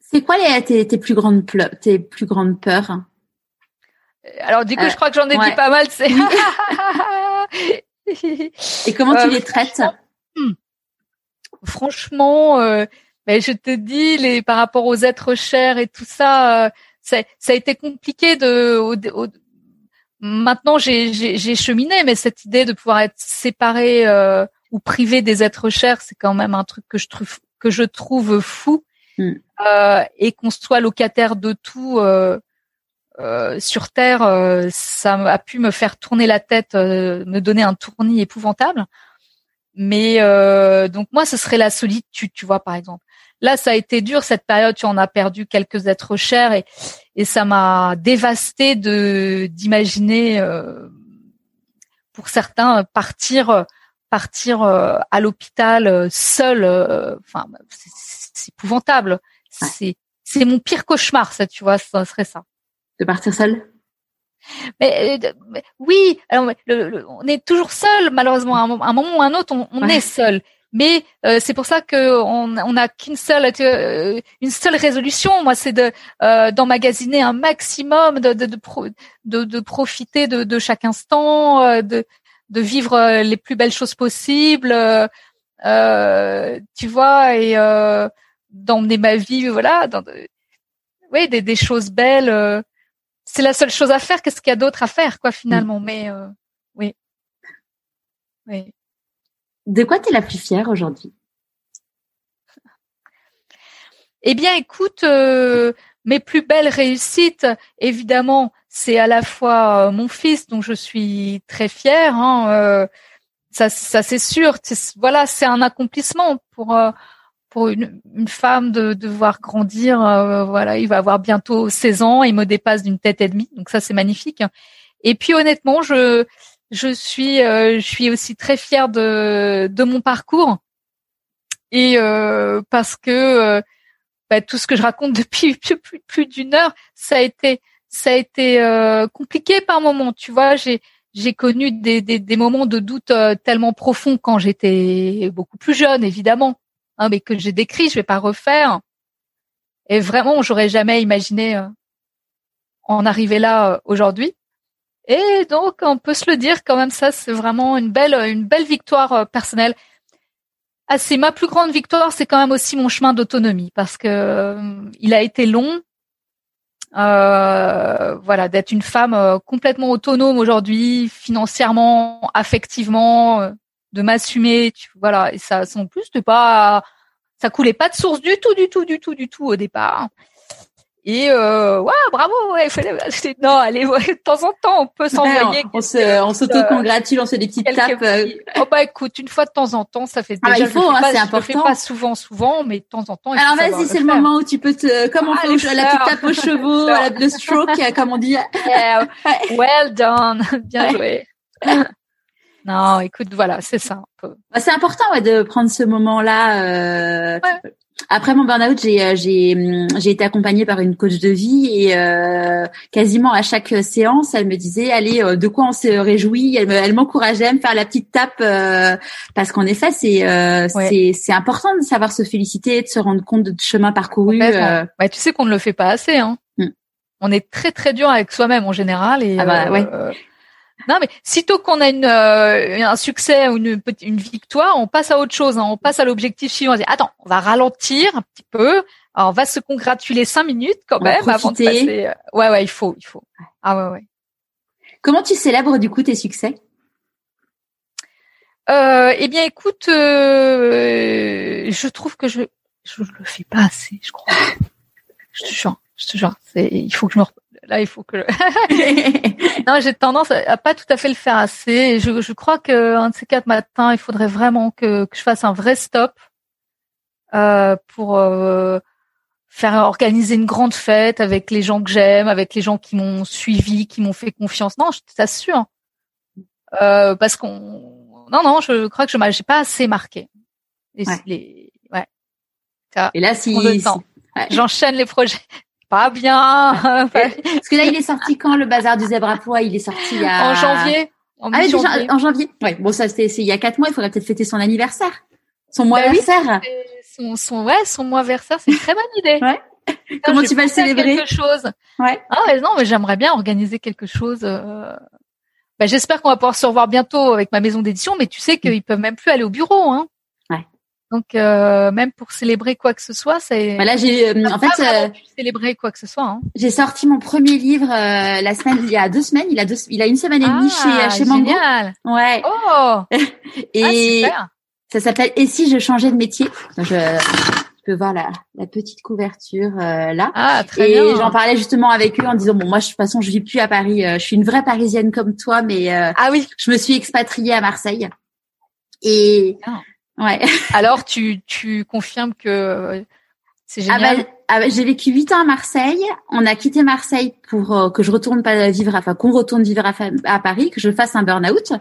C'est quoi les, tes, tes, plus grandes tes plus grandes peurs? Alors du coup, je euh, crois que j'en ai dit pas mal. C'est [LAUGHS] et comment tu euh, les traites? Franchement, euh, je te dis, les par rapport aux êtres chers et tout ça, ça, ça a été compliqué de. maintenant, j'ai cheminé, mais cette idée de pouvoir être séparé ou privé des êtres chers, c'est quand même un truc que je trouve que je trouve fou. Mm. Euh, et qu'on soit locataire de tout euh, euh, sur Terre, ça a pu me faire tourner la tête, me donner un tournis épouvantable. Mais donc moi, ce serait la solitude, tu vois, par exemple. Là, ça a été dur cette période. Tu en as perdu quelques êtres chers et, et ça m'a dévasté de d'imaginer pour certains partir partir à l'hôpital seul. Enfin, c'est épouvantable. C'est c'est mon pire cauchemar, ça, tu vois, ça serait ça. De partir seul? Mais, euh, oui, alors, on est toujours seul, malheureusement. À un, moment ou à un autre, on, est seul. Mais euh, c'est pour ça que on a qu'une seule euh, une seule résolution. Moi, c'est de d'emmagasiner un maximum, de de de, de, profiter de, de chaque instant, de de vivre les plus belles choses possibles. tu vois et d'emmener ma vie, voilà, dans oui, des, des choses belles. Euh, c'est la seule chose à faire. Qu'est-ce qu'il y a d'autre à faire, quoi, finalement? Mm. Mais euh, oui, oui. De quoi tu es la plus fière aujourd'hui? Eh bien, écoute, euh, mes plus belles réussites, évidemment, c'est à la fois mon fils, dont je suis très fière. Hein, ça, ça c'est sûr. Voilà, c'est un accomplissement pour pour une, une femme de, de voir grandir. Euh, voilà, il va avoir bientôt 16 ans, il me dépasse d'une tête et demie, donc ça c'est magnifique. Et puis honnêtement, je je suis euh, je suis aussi très fière de de mon parcours et euh, parce que bah, tout ce que je raconte [LAUGHS] depuis plus, plus d'une heure, ça a été ça a été compliqué par moments. Tu vois, j'ai j'ai connu des, des, des moments de doute tellement profonds quand j'étais beaucoup plus jeune, évidemment hein, mais que j'ai décrit, je vais pas refaire. Et vraiment, j'aurais jamais imaginé euh, en arriver là euh, aujourd'hui. Et donc, on peut se le dire quand même, ça, c'est vraiment une belle, une belle victoire euh, personnelle. Ah, c'est ma plus grande victoire, c'est quand même aussi mon chemin d'autonomie parce que il a été long. Euh, voilà, d'être une femme complètement autonome aujourd'hui, financièrement, affectivement, de m'assumer, voilà, et ça, sans plus, de pas, ça coulait pas de source du tout, du tout, du tout, du tout au départ. Et euh, ouais, bravo, ouais, non, allez, de temps en temps, on peut s'envoyer. on se, on s'auto-congratule, on se fait des petites tapes. Euh. Oh bah écoute, une fois de temps en temps, ça fait ah, déjà. Ah, il faut, hein, c'est important. Je fais pas souvent, souvent, mais de temps en temps. Alors vas-y, c'est le moment où tu peux te, comme on fait la petite tape aux chevaux, [LAUGHS] le stroke, comme on dit. [LAUGHS] well done, [LAUGHS] bien joué. Non, écoute, voilà, c'est ça. Bah, c'est important ouais, de prendre ce moment-là. Euh, Après mon burn-out, j'ai euh, j'ai hum, j'ai été accompagnée par une coach de vie et euh, quasiment à chaque séance, elle me disait allez euh, de quoi on se réjouit? Elle elle m'encourageait à me faire la petite tape parce qu'en effet c'est c'est c'est important de savoir se féliciter, de se rendre compte de chemin parcouru. Ouais, tu sais qu'on ne le fait pas assez. Hein. Mm. On est très très dur avec soi-même en général et ah bah, ouais. Non, mais sitôt qu'on a une, euh, un succès ou une, une victoire, on passe à autre chose. Hein. On passe à l'objectif suivant. On dit, attends, on va ralentir un petit peu. Alors, on va se congratuler cinq minutes quand même avant de passer. Euh, ouais, ouais, il faut, il faut. Ah ouais, ouais. Comment tu célèbres du coup tes succès? Euh, Eh bien, écoute, euh, je trouve que je je le fais pas assez, je crois. [LAUGHS] je te jure, je te jure. Il faut que je me là, il faut que. [LAUGHS] non, j'ai tendance à, pas tout à fait le faire assez. Je, je crois que un de ces quatre matins, il faudrait vraiment que, que je fasse un vrai stop euh, pour euh, faire organiser une grande fête avec les gens que j'aime, avec les gens qui m'ont suivi, qui m'ont fait confiance. Non, je t'assure. Euh, parce qu'on, non, non, je crois que je n'ai pas assez marqué. Les, ouais. Les... ouais. Et là, si... j'enchaîne les projets. Pas bien. [LAUGHS] Parce que là, il est sorti quand le bazar du zèbre à poids Il est sorti à... en janvier. En ah, janvier. en janvier. Ouais. Bon, ça, c'était il y a quatre mois. Il faudrait peut-être fêter son anniversaire, son mois. Bah son, son, ouais, son mois anniversaire, c'est une très bonne idée. ouais. Comment tu vas le célébrer? Quelque chose. Ouais. Ah ouais, non, mais j'aimerais bien organiser quelque chose. Euh... Bah, j'espère qu'on va pouvoir se revoir bientôt avec ma maison d'édition, mais tu sais qu'ils peuvent même plus aller au bureau, hein. Donc euh, même pour célébrer quoi que ce soit, c'est. Bah là, j'ai euh, en fait euh, célébrer quoi que ce soit. Hein. J'ai sorti mon premier livre euh, la semaine il y a deux semaines. Il a deux, il a une semaine et demie ah, chez chez Mango. Génial. Ouais. Oh. [LAUGHS] et ah, ça s'appelle Et si je changeais de métier? Je, peux voir la, la petite couverture euh, là. Ah, très et j'en parlais justement avec eux en disant bon moi de toute façon je vis plus à Paris, euh, je suis une vraie parisienne comme toi mais euh, ah oui, je me suis expatriée à Marseille. Et ah. Ouais. [LAUGHS] Alors tu tu confirmes que c'est ah génial. bah, ah bah, j'ai vécu huit ans à Marseille. On a quitté Marseille pour euh, que je retourne pas vivre, enfin qu'on retourne vivre à, à, Paris, que je fasse un burn-out.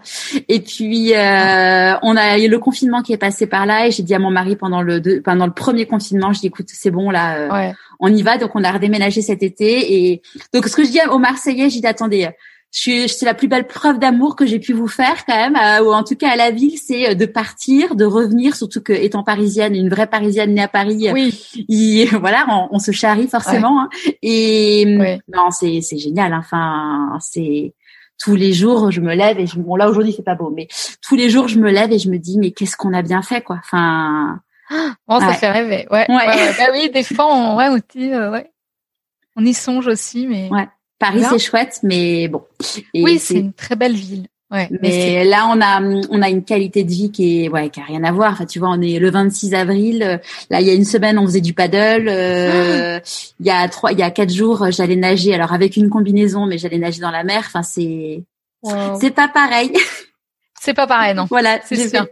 Et puis euh, on a eu le confinement qui est passé par là et j'ai dit à mon mari pendant le deux, pendant le premier confinement, je dis écoute c'est bon là, euh, ouais. on y va. Donc on a redéménagé cet été et donc ce que je dis aux Marseillais, j'ai dit attendez c'est la plus belle preuve d'amour que j'ai pu vous faire quand même, euh, ou en tout cas à la ville, c'est euh, de partir, de revenir, surtout que étant parisienne, une vraie parisienne née à Paris, euh, oui. [LAUGHS] voilà, on, on, se charrie forcément. Hein. et ouais. non, c'est c'est génial. Hein. Enfin, c'est tous les jours, je me lève et je, bon là aujourd'hui c'est pas beau, mais tous les jours je me lève et je me dis mais qu'est-ce qu'on a bien fait quoi. Enfin, oh, ça fait rêver. Ouais. ouais. Bah oui, des fois on, ouais, aussi, ouais. on y songe aussi, mais. Ouais. Paris, c'est chouette, mais bon. Et oui, c'est une très belle ville. Ouais, mais, là, on a on a une qualité de vie qui est ouais qui a rien à voir. Enfin, tu vois, on est le 26 avril. Là, il y a une semaine, on faisait du paddle. Euh, il y a trois, il y a quatre jours, j'allais nager. Alors avec une combinaison, mais j'allais nager dans la mer. Enfin, c'est wow. c'est pas pareil. C'est pas pareil, non. Voilà, c'est sûr.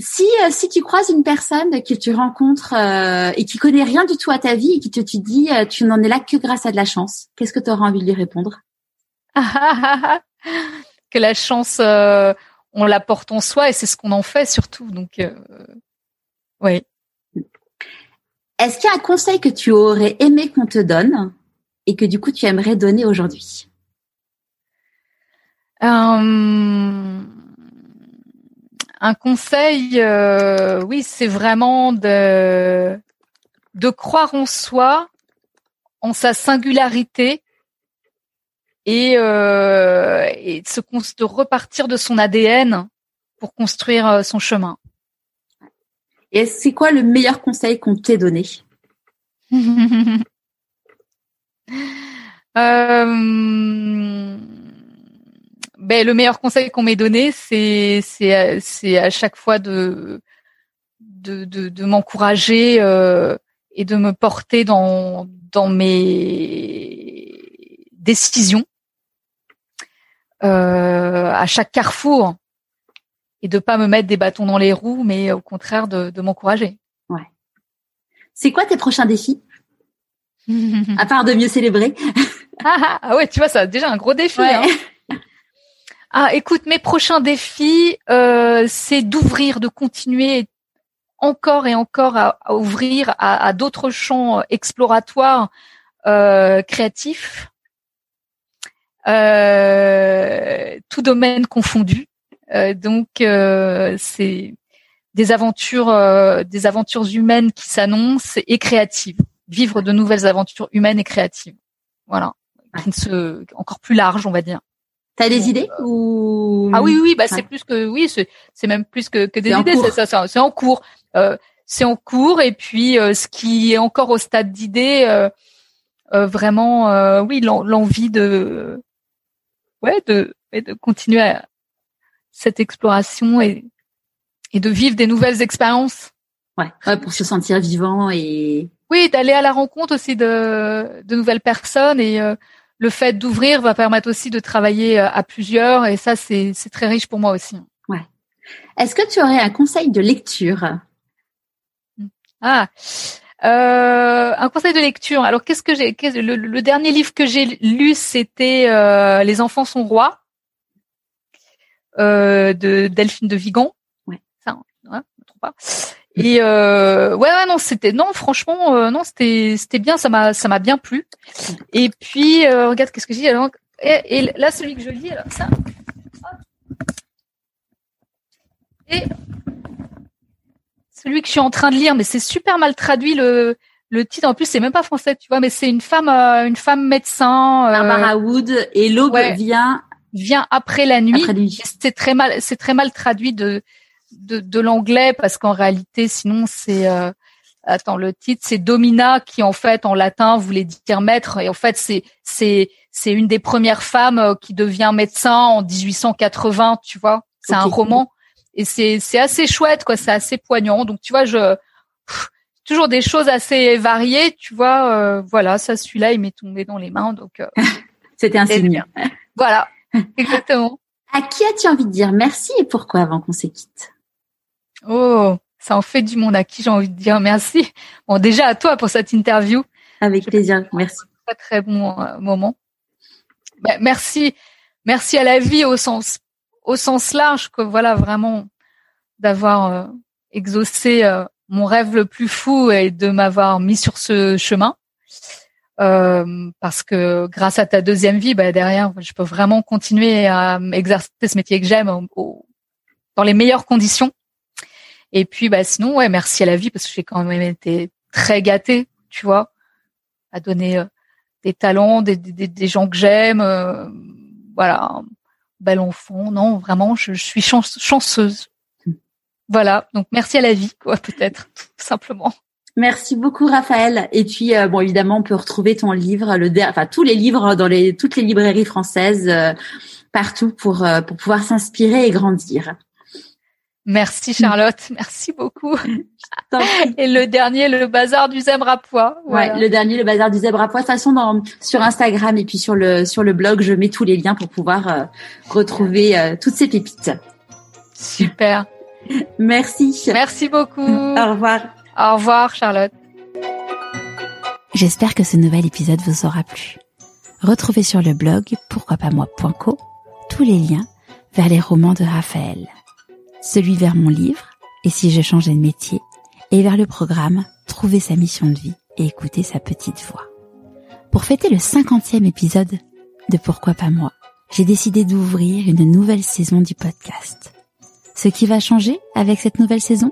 Si euh, si tu croises une personne que tu rencontres euh, et qui connaît rien du tout à ta vie et qui te, te dit euh, tu n'en es là que grâce à de la chance, qu'est-ce que tu auras envie de lui répondre? [LAUGHS] Que la chance euh, on la porte en soi et c'est ce qu'on en fait surtout. Donc oui. Est-ce qu'il y a un conseil que tu aurais aimé qu'on te donne et que du coup tu aimerais donner aujourd'hui? Un conseil, euh, oui, c'est vraiment de de croire en soi, en sa singularité et, euh, et de, se, de repartir de son ADN pour construire euh, son chemin. Et c'est quoi le meilleur conseil qu'on t'ait donné? [LAUGHS] Euh, ben, le meilleur conseil qu'on m'ait donné, c'est c'est c'est à chaque fois de de de, de m'encourager euh, et de me porter dans dans mes décisions euh, à chaque carrefour et de pas me mettre des bâtons dans les roues, mais au contraire de, de m'encourager. Ouais. C'est quoi tes prochains défis? [LAUGHS] À part de mieux célébrer. ah, ah, ouais, tu vois, ça déjà un gros défi. Ouais. Hein. Ah, écoute, mes prochains défis, euh, c'est d'ouvrir, de continuer encore et encore à, ouvrir à, d'autres champs exploratoires euh, créatifs, euh, tout domaine confondu. Euh, donc, c'est des aventures, des aventures humaines qui s'annoncent et créatives. Vivre de nouvelles aventures humaines et créatives. Voilà, qui se, encore plus larges, on va dire. T'as des idées ou Ah oui oui bah c'est plus que oui c'est même plus que, que des idées c'est ça c'est en cours. Euh, c'est en cours et puis euh, ce qui est encore au stade d'idée euh, euh vraiment euh, oui l'envie de ouais de de continuer à cette exploration et et de vivre des nouvelles expériences. Ouais, ouais pour se sentir vivant et oui d'aller à la rencontre aussi de de nouvelles personnes et le fait d'ouvrir va permettre aussi de travailler euh, à plusieurs et ça c'est c'est très riche pour moi aussi. Ouais. Est-ce que tu aurais un conseil de lecture? Ah, Euh, un conseil de lecture. Alors qu'est-ce que j'ai le, le, dernier livre que j'ai lu, c'était euh, Les enfants sont rois euh, de Delphine de Vigan. Ouais. Ça, ouais, trouve pas. Et euh, ouais, ouais, non, c'était non, franchement, euh, non, c'était c'était bien, ça m'a ça m'a bien plu. Et puis euh, regarde, qu'est-ce que j'ai alors et, et, là, celui que je lis, alors ça. Et celui que je suis en train de lire, mais c'est super mal traduit le le titre. En plus, c'est même pas français, tu vois, mais c'est une femme euh, une femme médecin. Euh, Barbara Wood et l'aube vient vient après la nuit. C'est très mal c'est très mal traduit de de, de l'anglais parce qu'en réalité, sinon c'est euh, attends le titre c'est Domina qui en fait en latin voulait dire maître. Et en fait c'est c'est c'est une des premières femmes euh, qui devient médecin en 1880 tu vois. C'est un roman. Et c'est c'est assez chouette quoi. C'est assez poignant. Donc tu vois je toujours des choses assez variées tu vois. Euh, voilà ça celui-là il m'est tombé dans les mains donc [LAUGHS] c'était un signe. voilà. Exactement. À qui as-tu envie de dire merci et pourquoi avant qu'on se quitte Oh, ça en fait du monde à qui j'ai envie de dire merci. Bon, déjà à toi pour cette interview. Avec plaisir, merci. Très très bon euh, moment. Ben, merci, merci à la vie au sens au sens large que voilà vraiment d'avoir euh, exaucé euh, mon rêve le plus fou et de m'avoir mis sur ce chemin. parce que grâce à ta deuxième vie, ben, derrière, je peux vraiment continuer à exercer ce métier que j'aime dans les meilleures conditions. Et puis, bah, sinon, ouais, merci à la vie parce que j'ai quand même été très gâtée, tu vois, à donner euh, des talents, des, des, gens que j'aime, euh, voilà, bel enfant. Non, vraiment, je, suis chanceuse. Voilà, donc merci à la vie, quoi, [LAUGHS] peut-être, tout simplement. Merci beaucoup Raphaël. Et puis euh, bon évidemment on peut retrouver ton livre, le enfin tous les livres dans les toutes les librairies françaises partout pour pour pouvoir s'inspirer et grandir. Merci Charlotte, [LAUGHS] merci beaucoup. Et le dernier, le bazar du zèbre à pois. Ouais, le dernier, le bazar du zèbre à pois. De toute façon, dans, sur Instagram et puis sur le sur le blog, je mets tous les liens pour pouvoir euh, retrouver euh, toutes ces pépites. Super. merci. Merci beaucoup. Au revoir. Au revoir Charlotte. J'espère que ce nouvel épisode vous aura plu. Retrouvez sur le blog pourquoi pas moi.co tous les liens vers les romans de Raphaël celui vers mon livre, et si je changeais de métier, et vers le programme Trouver sa mission de vie et écouter sa petite voix. Pour fêter le cinquantième épisode de Pourquoi pas moi, j'ai décidé d'ouvrir une nouvelle saison du podcast. Ce qui va changer avec cette nouvelle saison,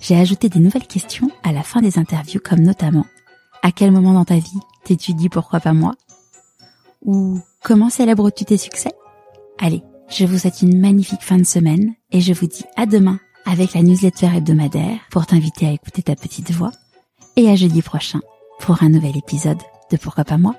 j'ai ajouté des nouvelles questions à la fin des interviews comme notamment à quel moment dans ta vie t'es-tu dit pourquoi pas moi? Ou comment célèbres-tu tes succès? Allez, je vous souhaite une magnifique fin de semaine et je vous dis à demain avec la newsletter hebdomadaire pour t'inviter à écouter ta petite voix. Et à jeudi prochain pour un nouvel épisode de Pourquoi pas moi?